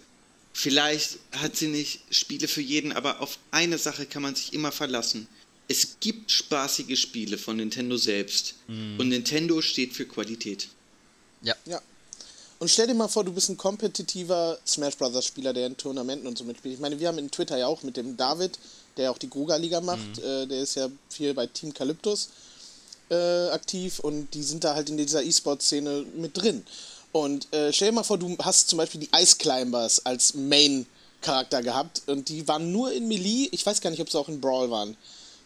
Vielleicht hat sie nicht Spiele für jeden, aber auf eine Sache kann man sich immer verlassen. Es gibt spaßige Spiele von Nintendo selbst. Und Nintendo steht für Qualität. ja. Ja. Und stell dir mal vor, du bist ein kompetitiver Smash Brothers Spieler, der in Tournamenten und so mitspielt. Ich meine, wir haben in Twitter ja auch mit dem David, der auch die Gruga-Liga macht, äh, der ist ja viel bei Team Calyptus äh, aktiv und die sind da halt in dieser E-Sport-Szene mit drin. Und äh, stell dir mal vor, du hast zum Beispiel die Ice Climbers als Main-Charakter gehabt und die waren nur in Melee. Ich weiß gar nicht, ob sie auch in Brawl waren.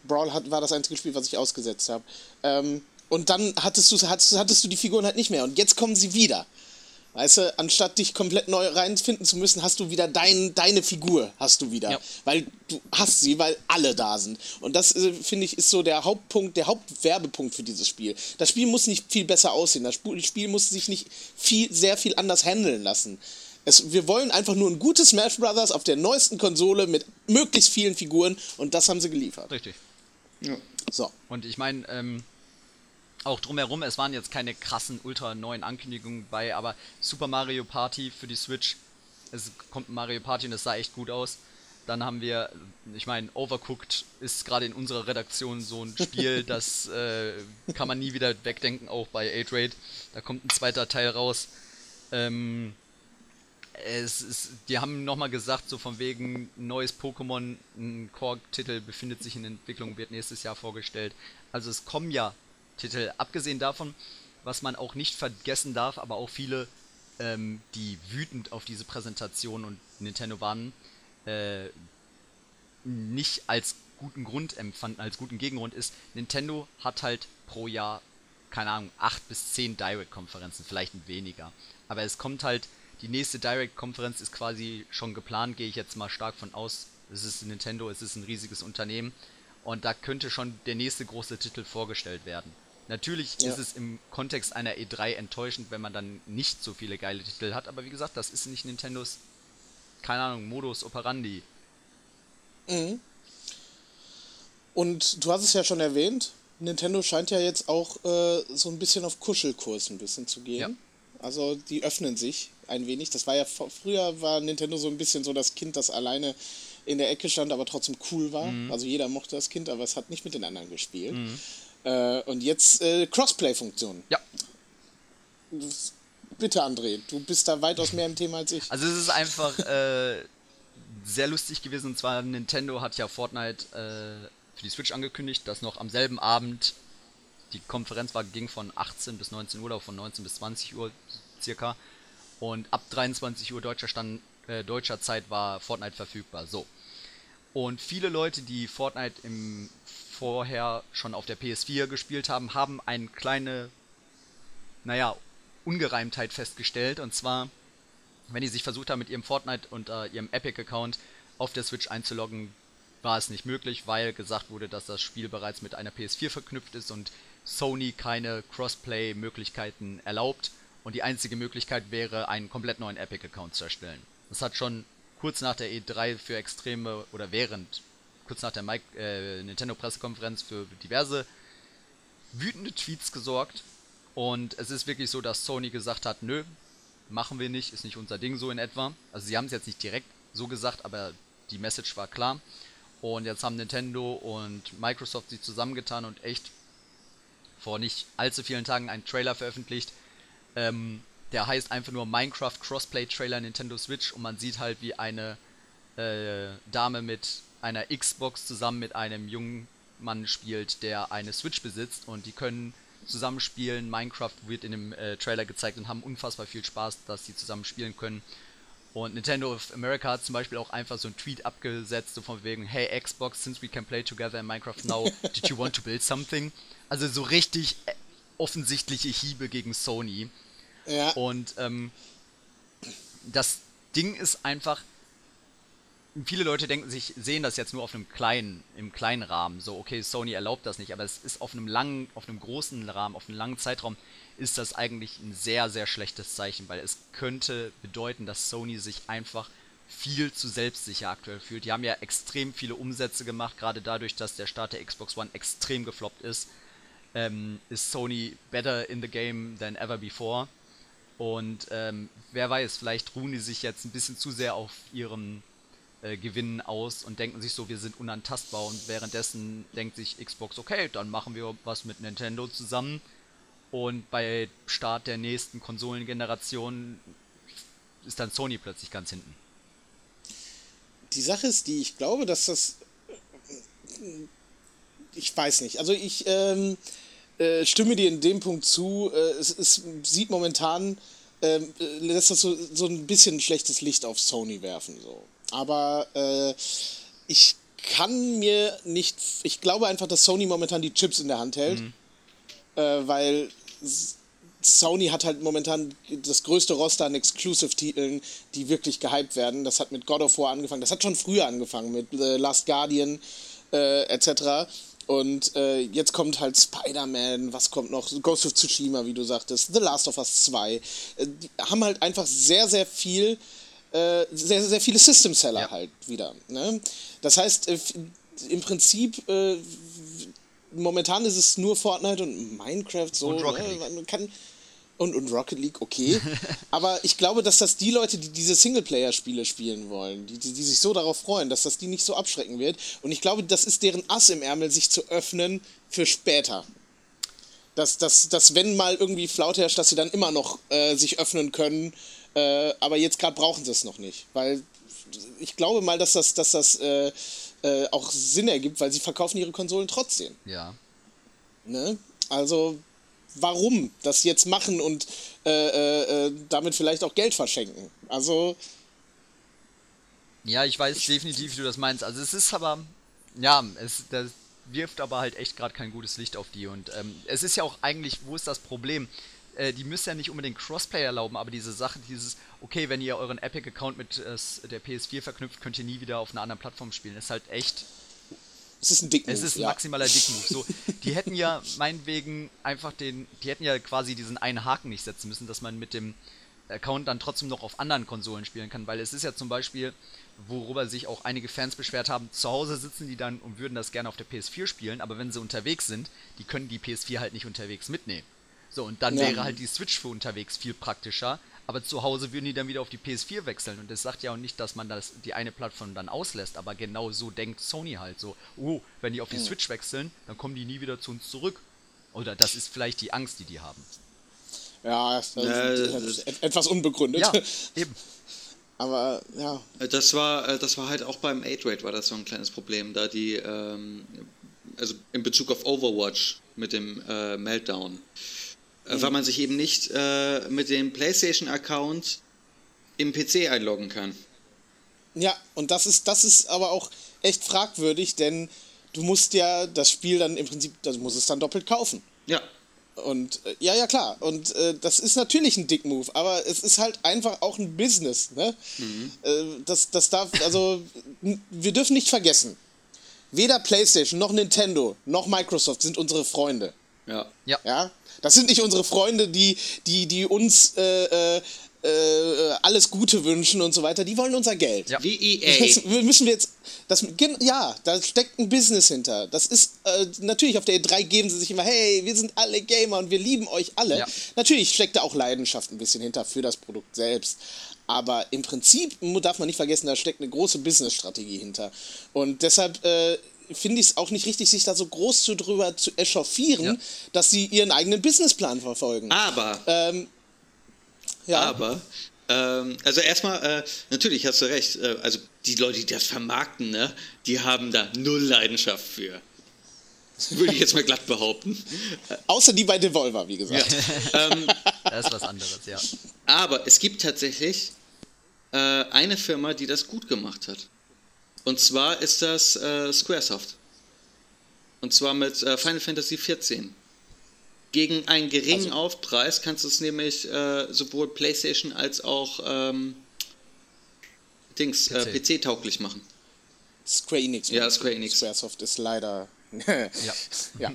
Brawl hat, war das einzige Spiel, was ich ausgesetzt habe. Ähm, und dann hattest du, hattest, hattest du die Figuren halt nicht mehr. Und jetzt kommen sie wieder. Weißt du, anstatt dich komplett neu reinfinden zu müssen, hast du wieder dein, deine Figur, hast du wieder. Ja. Weil du hast sie, weil alle da sind. Und das, äh, finde ich, ist so der Hauptpunkt, der Hauptwerbepunkt für dieses Spiel. Das Spiel muss nicht viel besser aussehen. Das Sp- Spiel muss sich nicht viel, sehr viel anders handeln lassen. Es, wir wollen einfach nur ein gutes Smash Brothers auf der neuesten Konsole mit möglichst vielen Figuren und das haben sie geliefert. Richtig. Ja. So. Und ich meine, ähm, auch drumherum, es waren jetzt keine krassen, ultra neuen Ankündigungen bei, aber Super Mario Party für die Switch, es kommt ein Mario Party und es sah echt gut aus. Dann haben wir, ich meine, Overcooked ist gerade in unserer Redaktion so ein Spiel, das äh, kann man nie wieder wegdenken, auch bei 8-Raid. Da kommt ein zweiter Teil raus. Ähm, es ist, die haben nochmal gesagt, so von wegen neues Pokémon, ein Core-Titel befindet sich in Entwicklung, wird nächstes Jahr vorgestellt. Also es kommen ja Titel, abgesehen davon, was man auch nicht vergessen darf, aber auch viele, ähm, die wütend auf diese Präsentation und Nintendo waren, äh, nicht als guten Grund empfanden, als guten Gegengrund ist, Nintendo hat halt pro Jahr, keine Ahnung, 8 bis 10 Direct-Konferenzen, vielleicht weniger. Aber es kommt halt, die nächste Direct-Konferenz ist quasi schon geplant, gehe ich jetzt mal stark von aus. Es ist Nintendo, es ist ein riesiges Unternehmen und da könnte schon der nächste große Titel vorgestellt werden. Natürlich Ja. ist es im Kontext einer E3 enttäuschend, wenn man dann nicht so viele geile Titel hat, aber wie gesagt, das ist nicht Nintendos, keine Ahnung, Modus operandi. Und du hast es ja schon erwähnt, Nintendo scheint ja jetzt auch äh, so ein bisschen auf Kuschelkurs ein bisschen zu gehen. Ja. Also die öffnen sich ein wenig. Das war ja früher war Nintendo so ein bisschen so das Kind, das alleine in der Ecke stand, aber trotzdem cool war. Mhm. Also jeder mochte das Kind, aber es hat nicht mit den anderen gespielt. Mhm. Äh, und jetzt äh, Crossplay-Funktion. Ja. Bitte, André, du bist da weitaus mehr im Thema als ich. Also es ist einfach äh, sehr lustig gewesen. Und zwar Nintendo hat ja Fortnite äh, für die Switch angekündigt, dass noch am selben Abend die Konferenz war, ging von 18 bis 19 Uhr oder von 19 bis 20 Uhr circa. Und ab 23 Uhr deutscher, Stand, äh, deutscher Zeit war Fortnite verfügbar. So. Und viele Leute, die Fortnite im vorher schon auf der PS4 gespielt haben, haben eine kleine, naja, Ungereimtheit festgestellt. Und zwar, wenn die sich versucht haben, mit ihrem Fortnite und äh, ihrem Epic-Account auf der Switch einzuloggen, war es nicht möglich, weil gesagt wurde, dass das Spiel bereits mit einer PS4 verknüpft ist und Sony keine Crossplay-Möglichkeiten erlaubt. Und die einzige Möglichkeit wäre, einen komplett neuen Epic-Account zu erstellen. Das hat schon kurz nach der E3 für extreme oder während, kurz nach der äh, Nintendo-Pressekonferenz für diverse wütende Tweets gesorgt. Und es ist wirklich so, dass Sony gesagt hat, nö, machen wir nicht, ist nicht unser Ding so in etwa. Also sie haben es jetzt nicht direkt so gesagt, aber die Message war klar. Und jetzt haben Nintendo und Microsoft sich zusammengetan und echt vor nicht allzu vielen Tagen einen Trailer veröffentlicht. Ähm, der heißt einfach nur Minecraft Crossplay Trailer Nintendo Switch und man sieht halt, wie eine äh, Dame mit einer Xbox zusammen mit einem jungen Mann spielt, der eine Switch besitzt und die können zusammenspielen. Minecraft wird in dem äh, Trailer gezeigt und haben unfassbar viel Spaß, dass sie zusammen spielen können. Und Nintendo of America hat zum Beispiel auch einfach so einen Tweet abgesetzt, so von wegen, hey Xbox, since we can play together in Minecraft now, did you want to build something? Also so richtig äh, offensichtliche Hiebe gegen Sony. Ja. Und ähm, das Ding ist einfach, viele Leute denken sich, sehen das jetzt nur auf einem kleinen, im kleinen Rahmen. So, okay, Sony erlaubt das nicht, aber es ist auf einem langen, auf einem großen Rahmen, auf einem langen Zeitraum, ist das eigentlich ein sehr, sehr schlechtes Zeichen, weil es könnte bedeuten, dass Sony sich einfach viel zu selbstsicher aktuell fühlt. Die haben ja extrem viele Umsätze gemacht, gerade dadurch, dass der Start der Xbox One extrem gefloppt ist. Ähm, ist Sony better in the game than ever before. Und ähm, wer weiß, vielleicht ruhen die sich jetzt ein bisschen zu sehr auf ihrem äh, Gewinn aus und denken sich so, wir sind unantastbar. Und währenddessen denkt sich Xbox, okay, dann machen wir was mit Nintendo zusammen. Und bei Start der nächsten Konsolengeneration ist dann Sony plötzlich ganz hinten. Die Sache ist die, ich glaube, dass das. Ich weiß nicht. Also ich. Ähm äh, stimme dir in dem Punkt zu. Äh, es, es, sieht momentan, äh, lässt das so, so ein bisschen schlechtes Licht auf Sony werfen. So. Aber äh, ich kann mir nicht. Ich glaube einfach, dass Sony momentan die Chips in der Hand hält. Mhm. Äh, weil Sony hat halt momentan das größte Roster an Exclusive-Titeln, die wirklich gehypt werden. Das hat mit God of War angefangen. Das hat schon früher angefangen mit The Last Guardian äh, etc. Und äh, jetzt kommt halt Spider-Man, was kommt noch? Ghost of Tsushima, wie du sagtest, The Last of Us 2. Äh, die haben halt einfach sehr, sehr viel, äh, sehr, sehr viele System-Seller ja. halt wieder. Ne? Das heißt, äh, im Prinzip, äh, momentan ist es nur Fortnite und Minecraft so. Und Rocket ne? Man kann, und, und Rocket League, okay. Aber ich glaube, dass das die Leute, die diese Singleplayer-Spiele spielen wollen, die, die, die, sich so darauf freuen, dass das die nicht so abschrecken wird. Und ich glaube, das ist deren Ass im Ärmel, sich zu öffnen für später. Dass, dass, dass wenn mal irgendwie Flaut herrscht, dass sie dann immer noch äh, sich öffnen können. Äh, aber jetzt gerade brauchen sie es noch nicht. Weil ich glaube mal, dass das, dass das äh, äh auch Sinn ergibt, weil sie verkaufen ihre Konsolen trotzdem. Ja. Ne? Also warum das jetzt machen und äh, äh, äh, damit vielleicht auch Geld verschenken. Also. Ja, ich weiß ich definitiv, wie du das meinst. Also es ist aber, ja, es das wirft aber halt echt gerade kein gutes Licht auf die. Und ähm, es ist ja auch eigentlich, wo ist das Problem? Äh, die müssen ja nicht unbedingt Crossplay erlauben, aber diese Sache, dieses, okay, wenn ihr euren Epic-Account mit äh, der PS4 verknüpft, könnt ihr nie wieder auf einer anderen Plattform spielen. ist halt echt es ist ein Dickmove. Es ist ein ja. maximaler Dickmove. So, die hätten ja meinetwegen einfach den, die hätten ja quasi diesen einen Haken nicht setzen müssen, dass man mit dem Account dann trotzdem noch auf anderen Konsolen spielen kann, weil es ist ja zum Beispiel, worüber sich auch einige Fans beschwert haben, zu Hause sitzen die dann und würden das gerne auf der PS4 spielen, aber wenn sie unterwegs sind, die können die PS4 halt nicht unterwegs mitnehmen. So, und dann ja. wäre halt die Switch für unterwegs viel praktischer, aber zu Hause würden die dann wieder auf die PS4 wechseln. Und das sagt ja auch nicht, dass man das, die eine Plattform dann auslässt, aber genau so denkt Sony halt so, oh, wenn die auf die Switch wechseln, dann kommen die nie wieder zu uns zurück. Oder das ist vielleicht die Angst, die die haben. Ja, das ist et- etwas unbegründet. Ja, eben. Aber ja, Das war, äh, das war halt auch beim 8-Rate war das so ein kleines Problem, da die, ähm, also in Bezug auf Overwatch mit dem äh, Meltdown, äh, weil man sich eben nicht äh, mit dem PlayStation-Account im PC einloggen kann. Ja, und das ist, das ist aber auch echt fragwürdig, denn du musst ja das Spiel dann im Prinzip, also musst es dann doppelt kaufen. Ja, Und äh, ja, ja, klar. Und äh, das ist natürlich ein Dick-Move, aber es ist halt einfach auch ein Business. Ne? Äh, das, das darf, also, wir dürfen nicht vergessen, weder PlayStation noch Nintendo noch Microsoft sind unsere Freunde. Ja. Ja. Ja? Das sind nicht unsere Freunde, die, die, die uns äh, äh, äh, alles Gute wünschen und so weiter. Die wollen unser Geld. Ja. Wie Das EA. müssen wir jetzt. Das, ja, da steckt ein Business hinter. Das ist äh, natürlich auf der E3 geben sie sich immer, hey, wir sind alle Gamer und wir lieben euch alle. Ja. Natürlich steckt da auch Leidenschaft ein bisschen hinter für das Produkt selbst. Aber im Prinzip darf man nicht vergessen, da steckt eine große Business-Strategie hinter. Und deshalb äh, finde ich es auch nicht richtig, sich da so groß zu drüber zu echauffieren, Ja. dass sie ihren eigenen Businessplan verfolgen. Aber, Ähm, ja. aber, ähm, also erstmal, äh, natürlich hast du recht, äh, also die Leute, die das vermarkten, ne, die haben da null Leidenschaft für. Würde ich jetzt mal glatt behaupten. Außer die bei Devolver, wie gesagt. ähm, Das ist was anderes, ja. Aber es gibt tatsächlich äh, eine Firma, die das gut gemacht hat. Und zwar ist das äh, Squaresoft. Und zwar mit äh, Final Fantasy XIV. Gegen einen geringen Also- Aufpreis kannst du es nämlich äh, sowohl PlayStation als auch ähm, Dings äh, PC. PC-tauglich machen. Square Enix. Ja, Square Enix. Squaresoft ist leider. Ja. ja.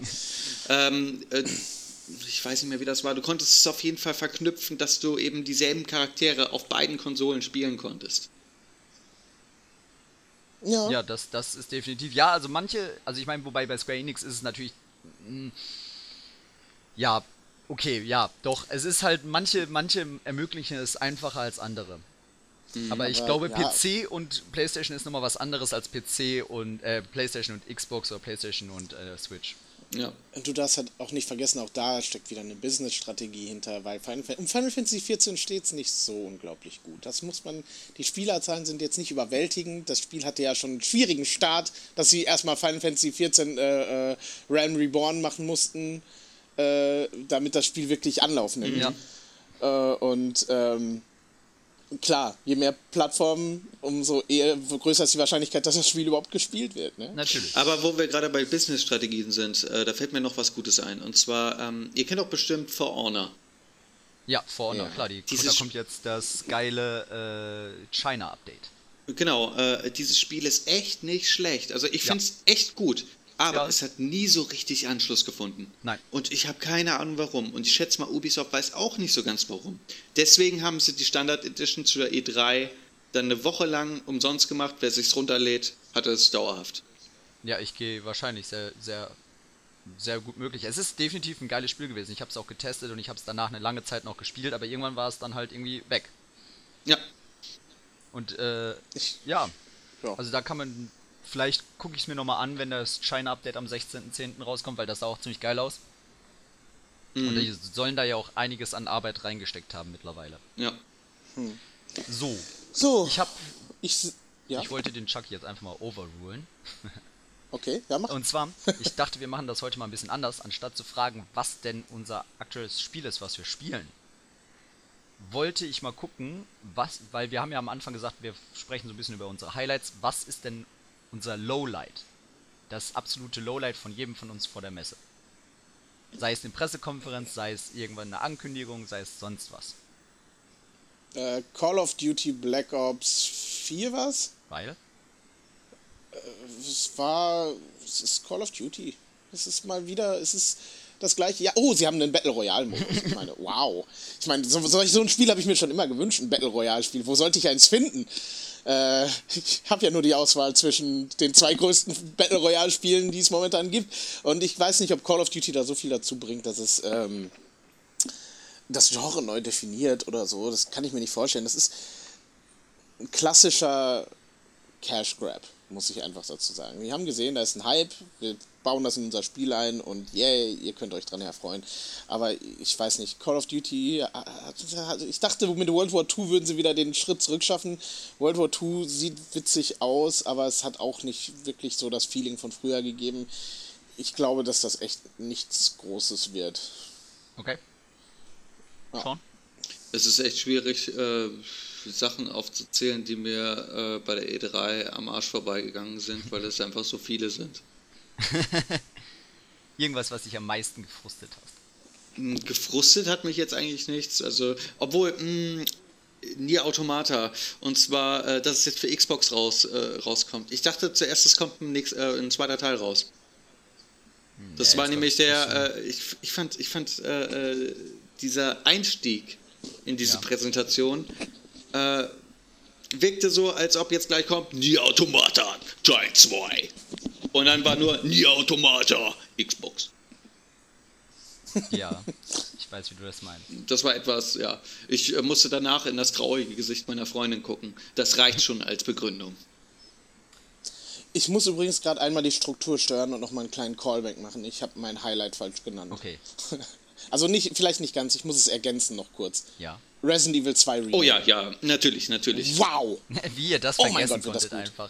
Ähm, äh, ich weiß nicht mehr, wie das war. Du konntest es auf jeden Fall verknüpfen, dass du eben dieselben Charaktere auf beiden Konsolen spielen konntest. Ja. Ja, das, das ist definitiv. Ja, also manche, also ich meine, wobei bei Square Enix ist es natürlich. mh, ja, okay, ja, doch. Es ist halt, manche, manche ermöglichen es einfacher als andere. aber ich aber glaube, ja. PC und PlayStation ist nochmal was anderes als PC und äh, PlayStation und Xbox oder PlayStation und äh, Switch. Ja. Und du darfst halt auch nicht vergessen, auch da steckt wieder eine Business-Strategie hinter, weil Final, Fan- um Final Fantasy XIV steht es nicht so unglaublich gut. Das muss man, die Spielerzahlen sind jetzt nicht überwältigend. Das Spiel hatte ja schon einen schwierigen Start, dass sie erstmal Final Fantasy XIV äh, äh, Realm Reborn machen mussten, äh, damit das Spiel wirklich Anlauf nimmt. Ja. Äh, und ähm, klar, je mehr Plattformen, umso eher, größer ist die Wahrscheinlichkeit, dass das Spiel überhaupt gespielt wird. Ne? Natürlich. Aber wo wir gerade bei Business-Strategien sind, äh, da fällt mir noch was Gutes ein. Und zwar, ähm, ihr kennt doch bestimmt For Honor. Ja, For Honor, Ja. klar, die, da kommt jetzt das geile äh, China-Update. Genau, äh, dieses Spiel ist echt nicht schlecht. Also ich Ja. finde es echt gut. Aber Ja. es hat nie so richtig Anschluss gefunden. Nein. Und ich habe keine Ahnung warum. Und ich schätze mal, Ubisoft weiß auch nicht so ganz warum. Deswegen haben sie die Standard Edition zu der E3 dann eine Woche lang umsonst gemacht. Wer sich's runterlädt, hat es dauerhaft. Ja, ich gehe wahrscheinlich sehr, sehr, sehr gut möglich. Es ist definitiv ein geiles Spiel gewesen. Ich habe es auch getestet und ich habe es danach eine lange Zeit noch gespielt, aber irgendwann war es dann halt irgendwie weg. Ja, Und äh, ja, Ja. also da kann man, vielleicht gucke ich es mir nochmal an, wenn das China-Update am 16.10. rauskommt, weil das sah auch ziemlich geil aus. Und die sollen da ja auch einiges an Arbeit reingesteckt haben mittlerweile. ja. So, So, ich habe, ich, ja, ich wollte den Chucky jetzt einfach mal overrulen. okay, ja, mach. Und zwar, ich dachte, wir machen das heute mal ein bisschen anders, anstatt zu fragen, was denn unser aktuelles Spiel ist, was wir spielen. Wollte ich mal gucken, was, weil wir haben ja am Anfang gesagt, wir sprechen so ein bisschen über unsere Highlights. Was ist denn unser Lowlight? Das absolute Lowlight von jedem von uns vor der Messe. Sei es eine Pressekonferenz, sei es irgendwann eine Ankündigung, sei es sonst was. Äh, Call of Duty Black Ops 4 was? Weil? Es war, es ist Call of Duty. Es ist mal wieder, es ist das gleiche. Ja, oh, sie haben einen Battle Royale Modus. Ich meine, wow. Ich meine, so, so ein Spiel habe ich mir schon immer gewünscht, ein Battle Royale Spiel. Wo sollte ich eins finden? Äh, ich habe ja nur die Auswahl zwischen den zwei größten Battle Royale Spielen, die es momentan gibt. Und ich weiß nicht, ob Call of Duty da so viel dazu bringt, dass es ähm, das Genre neu definiert oder so. Das kann ich mir nicht vorstellen. Das ist ein klassischer Cash Grab, muss ich einfach dazu sagen. Wir haben gesehen, da ist ein Hype, wir bauen das in unser Spiel ein und yay, ihr könnt euch dran erfreuen. Aber ich weiß nicht, Call of Duty, ich dachte, mit World War II würden sie wieder den Schritt zurückschaffen. World War II sieht witzig aus, aber es hat auch nicht wirklich so das Feeling von früher gegeben. Ich glaube, dass das echt nichts Großes wird. Okay. Ja. Sean? Es ist echt schwierig, äh, Sachen aufzuzählen, die mir äh, bei der E3 am Arsch vorbeigegangen sind, weil es einfach so viele sind. Irgendwas, was dich am meisten gefrustet hast. Hm, gefrustet hat mich jetzt eigentlich nichts. Also, obwohl, mh, hm, Nier Automata. Und zwar, äh, dass es jetzt für Xbox raus, äh, rauskommt. Ich dachte zuerst, es kommt ein, nächst, äh, ein zweiter Teil raus. Hm, das ja, war nämlich der, äh, ich, ich fand, ich fand äh, äh, dieser Einstieg in diese ja. Präsentation wirkte so, als ob jetzt gleich kommt Nier Automata Teil 2. Und dann war nur Nier Automata Xbox. Ja, ich weiß, wie du das meinst. Das war etwas, ja. Ich äh, musste danach in das traurige Gesicht meiner Freundin gucken. Das reicht schon als Begründung. Ich muss übrigens gerade einmal die Struktur steuern und nochmal einen kleinen Callback machen. Ich habe mein Highlight falsch genannt. Okay. Also nicht, vielleicht nicht ganz, ich muss es ergänzen noch kurz. Ja. Resident Evil 2 Remake. Oh ja, ja, natürlich, natürlich. Wow! Wie ihr das vergessen oh mein Gott, konntet das einfach.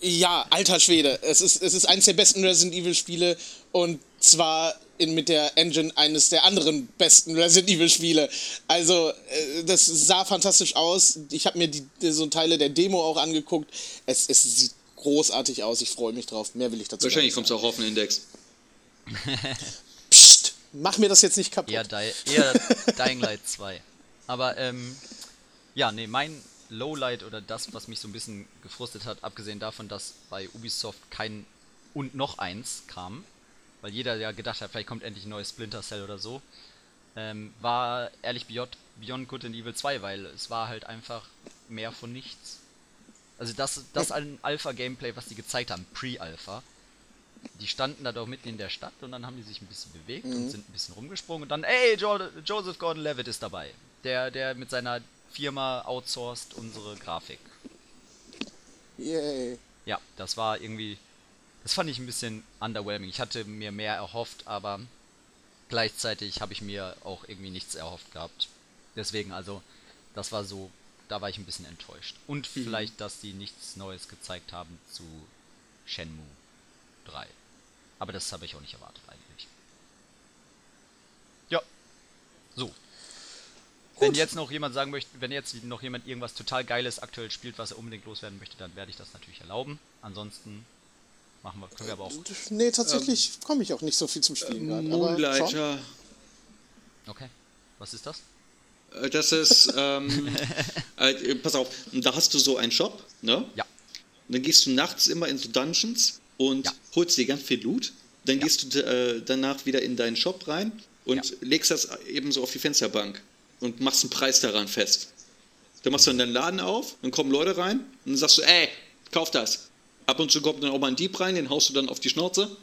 Ja, alter Schwede. Es ist, es ist eines der besten Resident Evil Spiele und zwar in, mit der Engine eines der anderen besten Resident Evil Spiele. Also, äh, das sah fantastisch aus. Ich habe mir die, so Teile der Demo auch angeguckt. Es, es sieht großartig aus. Ich freue mich drauf. Mehr will ich dazu Wahrscheinlich kommt es auch auf den Index. Mach mir das jetzt nicht kaputt. Eher, Di eher Dying Light 2. Aber, ähm, ja, nee, mein Lowlight oder das, was mich so ein bisschen gefrustet hat, abgesehen davon, dass bei Ubisoft kein und noch eins kam, weil jeder ja gedacht hat, vielleicht kommt endlich ein neues Splinter Cell oder so, ähm, war ehrlich Beyond, Beyond Good and Evil 2, weil es war halt einfach mehr von nichts. Also das, das ein Alpha-Gameplay, was die gezeigt haben, Pre-Alpha, die standen da doch mitten in der Stadt und dann haben die sich ein bisschen bewegt mhm. und sind ein bisschen rumgesprungen und dann, ey, jo Joseph Gordon-Levitt ist dabei. Der, der mit seiner Firma outsourced unsere Grafik. Yay. Ja, das war irgendwie. Das fand ich ein bisschen underwhelming. Ich hatte mir mehr erhofft, aber gleichzeitig habe ich mir auch irgendwie nichts erhofft gehabt. Deswegen, also, das war so, da war ich ein bisschen enttäuscht. Und mhm. vielleicht, dass die nichts Neues gezeigt haben zu Shenmue 3. Aber das habe ich auch nicht erwartet eigentlich. Ja. So, wenn jetzt noch jemand sagen möchte, wenn jetzt noch jemand irgendwas total Geiles aktuell spielt, was er unbedingt loswerden möchte, dann werde ich das natürlich erlauben. Ansonsten machen wir, können wir aber auch. Nee, tatsächlich ähm, komme ich auch nicht so viel zum Spielen. Äh, Moonlighter. Okay. Was ist das? Äh, das ist, ähm, äh, pass auf, da hast du so einen Shop, ne? Ja. Und dann gehst du nachts immer in so Dungeons und ja. holst dir ganz viel Loot. Dann ja. gehst du äh, danach wieder in deinen Shop rein und ja. legst das eben so auf die Fensterbank und machst einen Preis daran fest. Dann machst du dann deinen Laden auf, dann kommen Leute rein und dann sagst du, ey, kauf das. Ab und zu kommt dann auch mal ein Dieb rein, den haust du dann auf die Schnauze.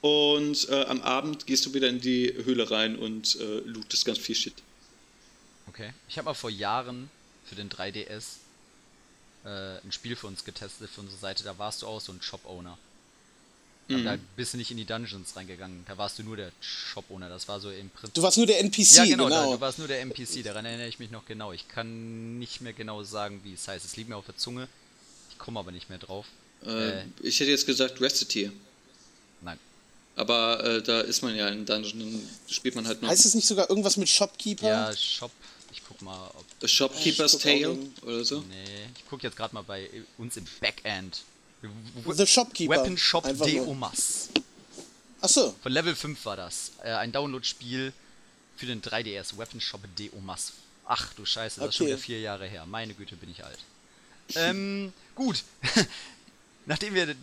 Und äh, am Abend gehst du wieder in die Höhle rein und äh, lootest ganz viel Shit. Okay. Ich habe mal vor Jahren für den 3DS äh, ein Spiel für uns getestet, für unsere Seite. Da warst du auch so ein Shop-Owner. Mhm. Da bist du nicht in die Dungeons reingegangen. Da warst du nur der Shop-Owner. Das war so im Prinzip. Du warst nur der NPC, ja, genau. genau. Da, du warst nur der NPC. Daran erinnere ich mich noch genau. Ich kann nicht mehr genau sagen, wie es heißt. Es liegt mir auf der Zunge. Ich komme aber nicht mehr drauf. Äh, äh, ich hätte jetzt gesagt Reciteer. Nein. Aber äh, da ist man ja in Dungeon, dann spielt man halt noch. Heißt es nicht sogar irgendwas mit Shopkeeper? Ja, Shop. Ich guck mal, ob. The Shopkeeper's Tale oder so? Nee, ich guck jetzt gerade mal bei uns im Backend. The Shopkeeper. Weapon Shop de Omas. Achso. Von Level 5 war das. Äh, ein Download-Spiel für den 3DS. Weapon Shop de Omas. Ach du Scheiße, das okay. ist schon wieder vier Jahre her. Meine Güte, bin ich alt. ähm, gut. Nachdem wir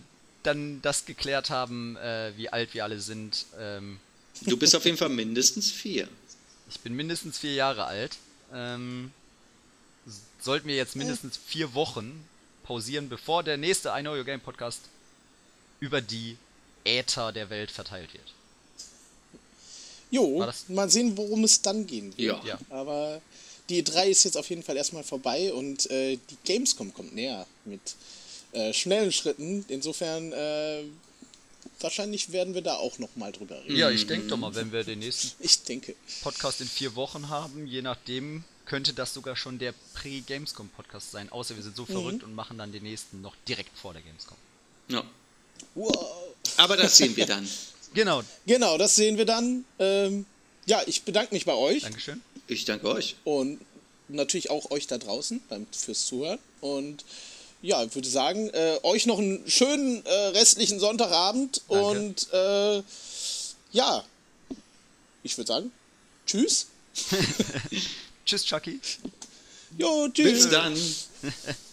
dann das geklärt haben, äh, wie alt wir alle sind. Ähm, du bist auf jeden Fall mindestens vier. Ich bin mindestens vier Jahre alt. Ähm, sollten wir jetzt mindestens vier Wochen pausieren, bevor der nächste I Know Your Game Podcast über die Äther der Welt verteilt wird. Jo, mal sehen, worum es dann gehen wird. Ja. Ja. Aber die E3 ist jetzt auf jeden Fall erstmal vorbei und äh, die Gamescom kommt näher mit äh, schnellen Schritten. Insofern, äh, wahrscheinlich werden wir da auch nochmal drüber reden. Ja, ich denke doch mal, wenn wir den nächsten Ich denke. Podcast in vier Wochen haben, je nachdem, könnte das sogar schon der Pre-Gamescom-Podcast sein. Außer wir sind so verrückt und machen dann den nächsten noch direkt vor der Gamescom. Ja. Wow. Aber das sehen wir dann. Genau, Genau, das sehen wir dann. Ähm, ja, ich bedanke mich bei euch Dankeschön. Ich danke euch. und natürlich auch euch da draußen beim, fürs Zuhören. Und ja, ich würde sagen, äh, euch noch einen schönen äh, restlichen Sonntagabend Danke. und äh, ja, ich würde sagen, tschüss. Tschüss, Chucky. Jo, tschüss. Bis dann.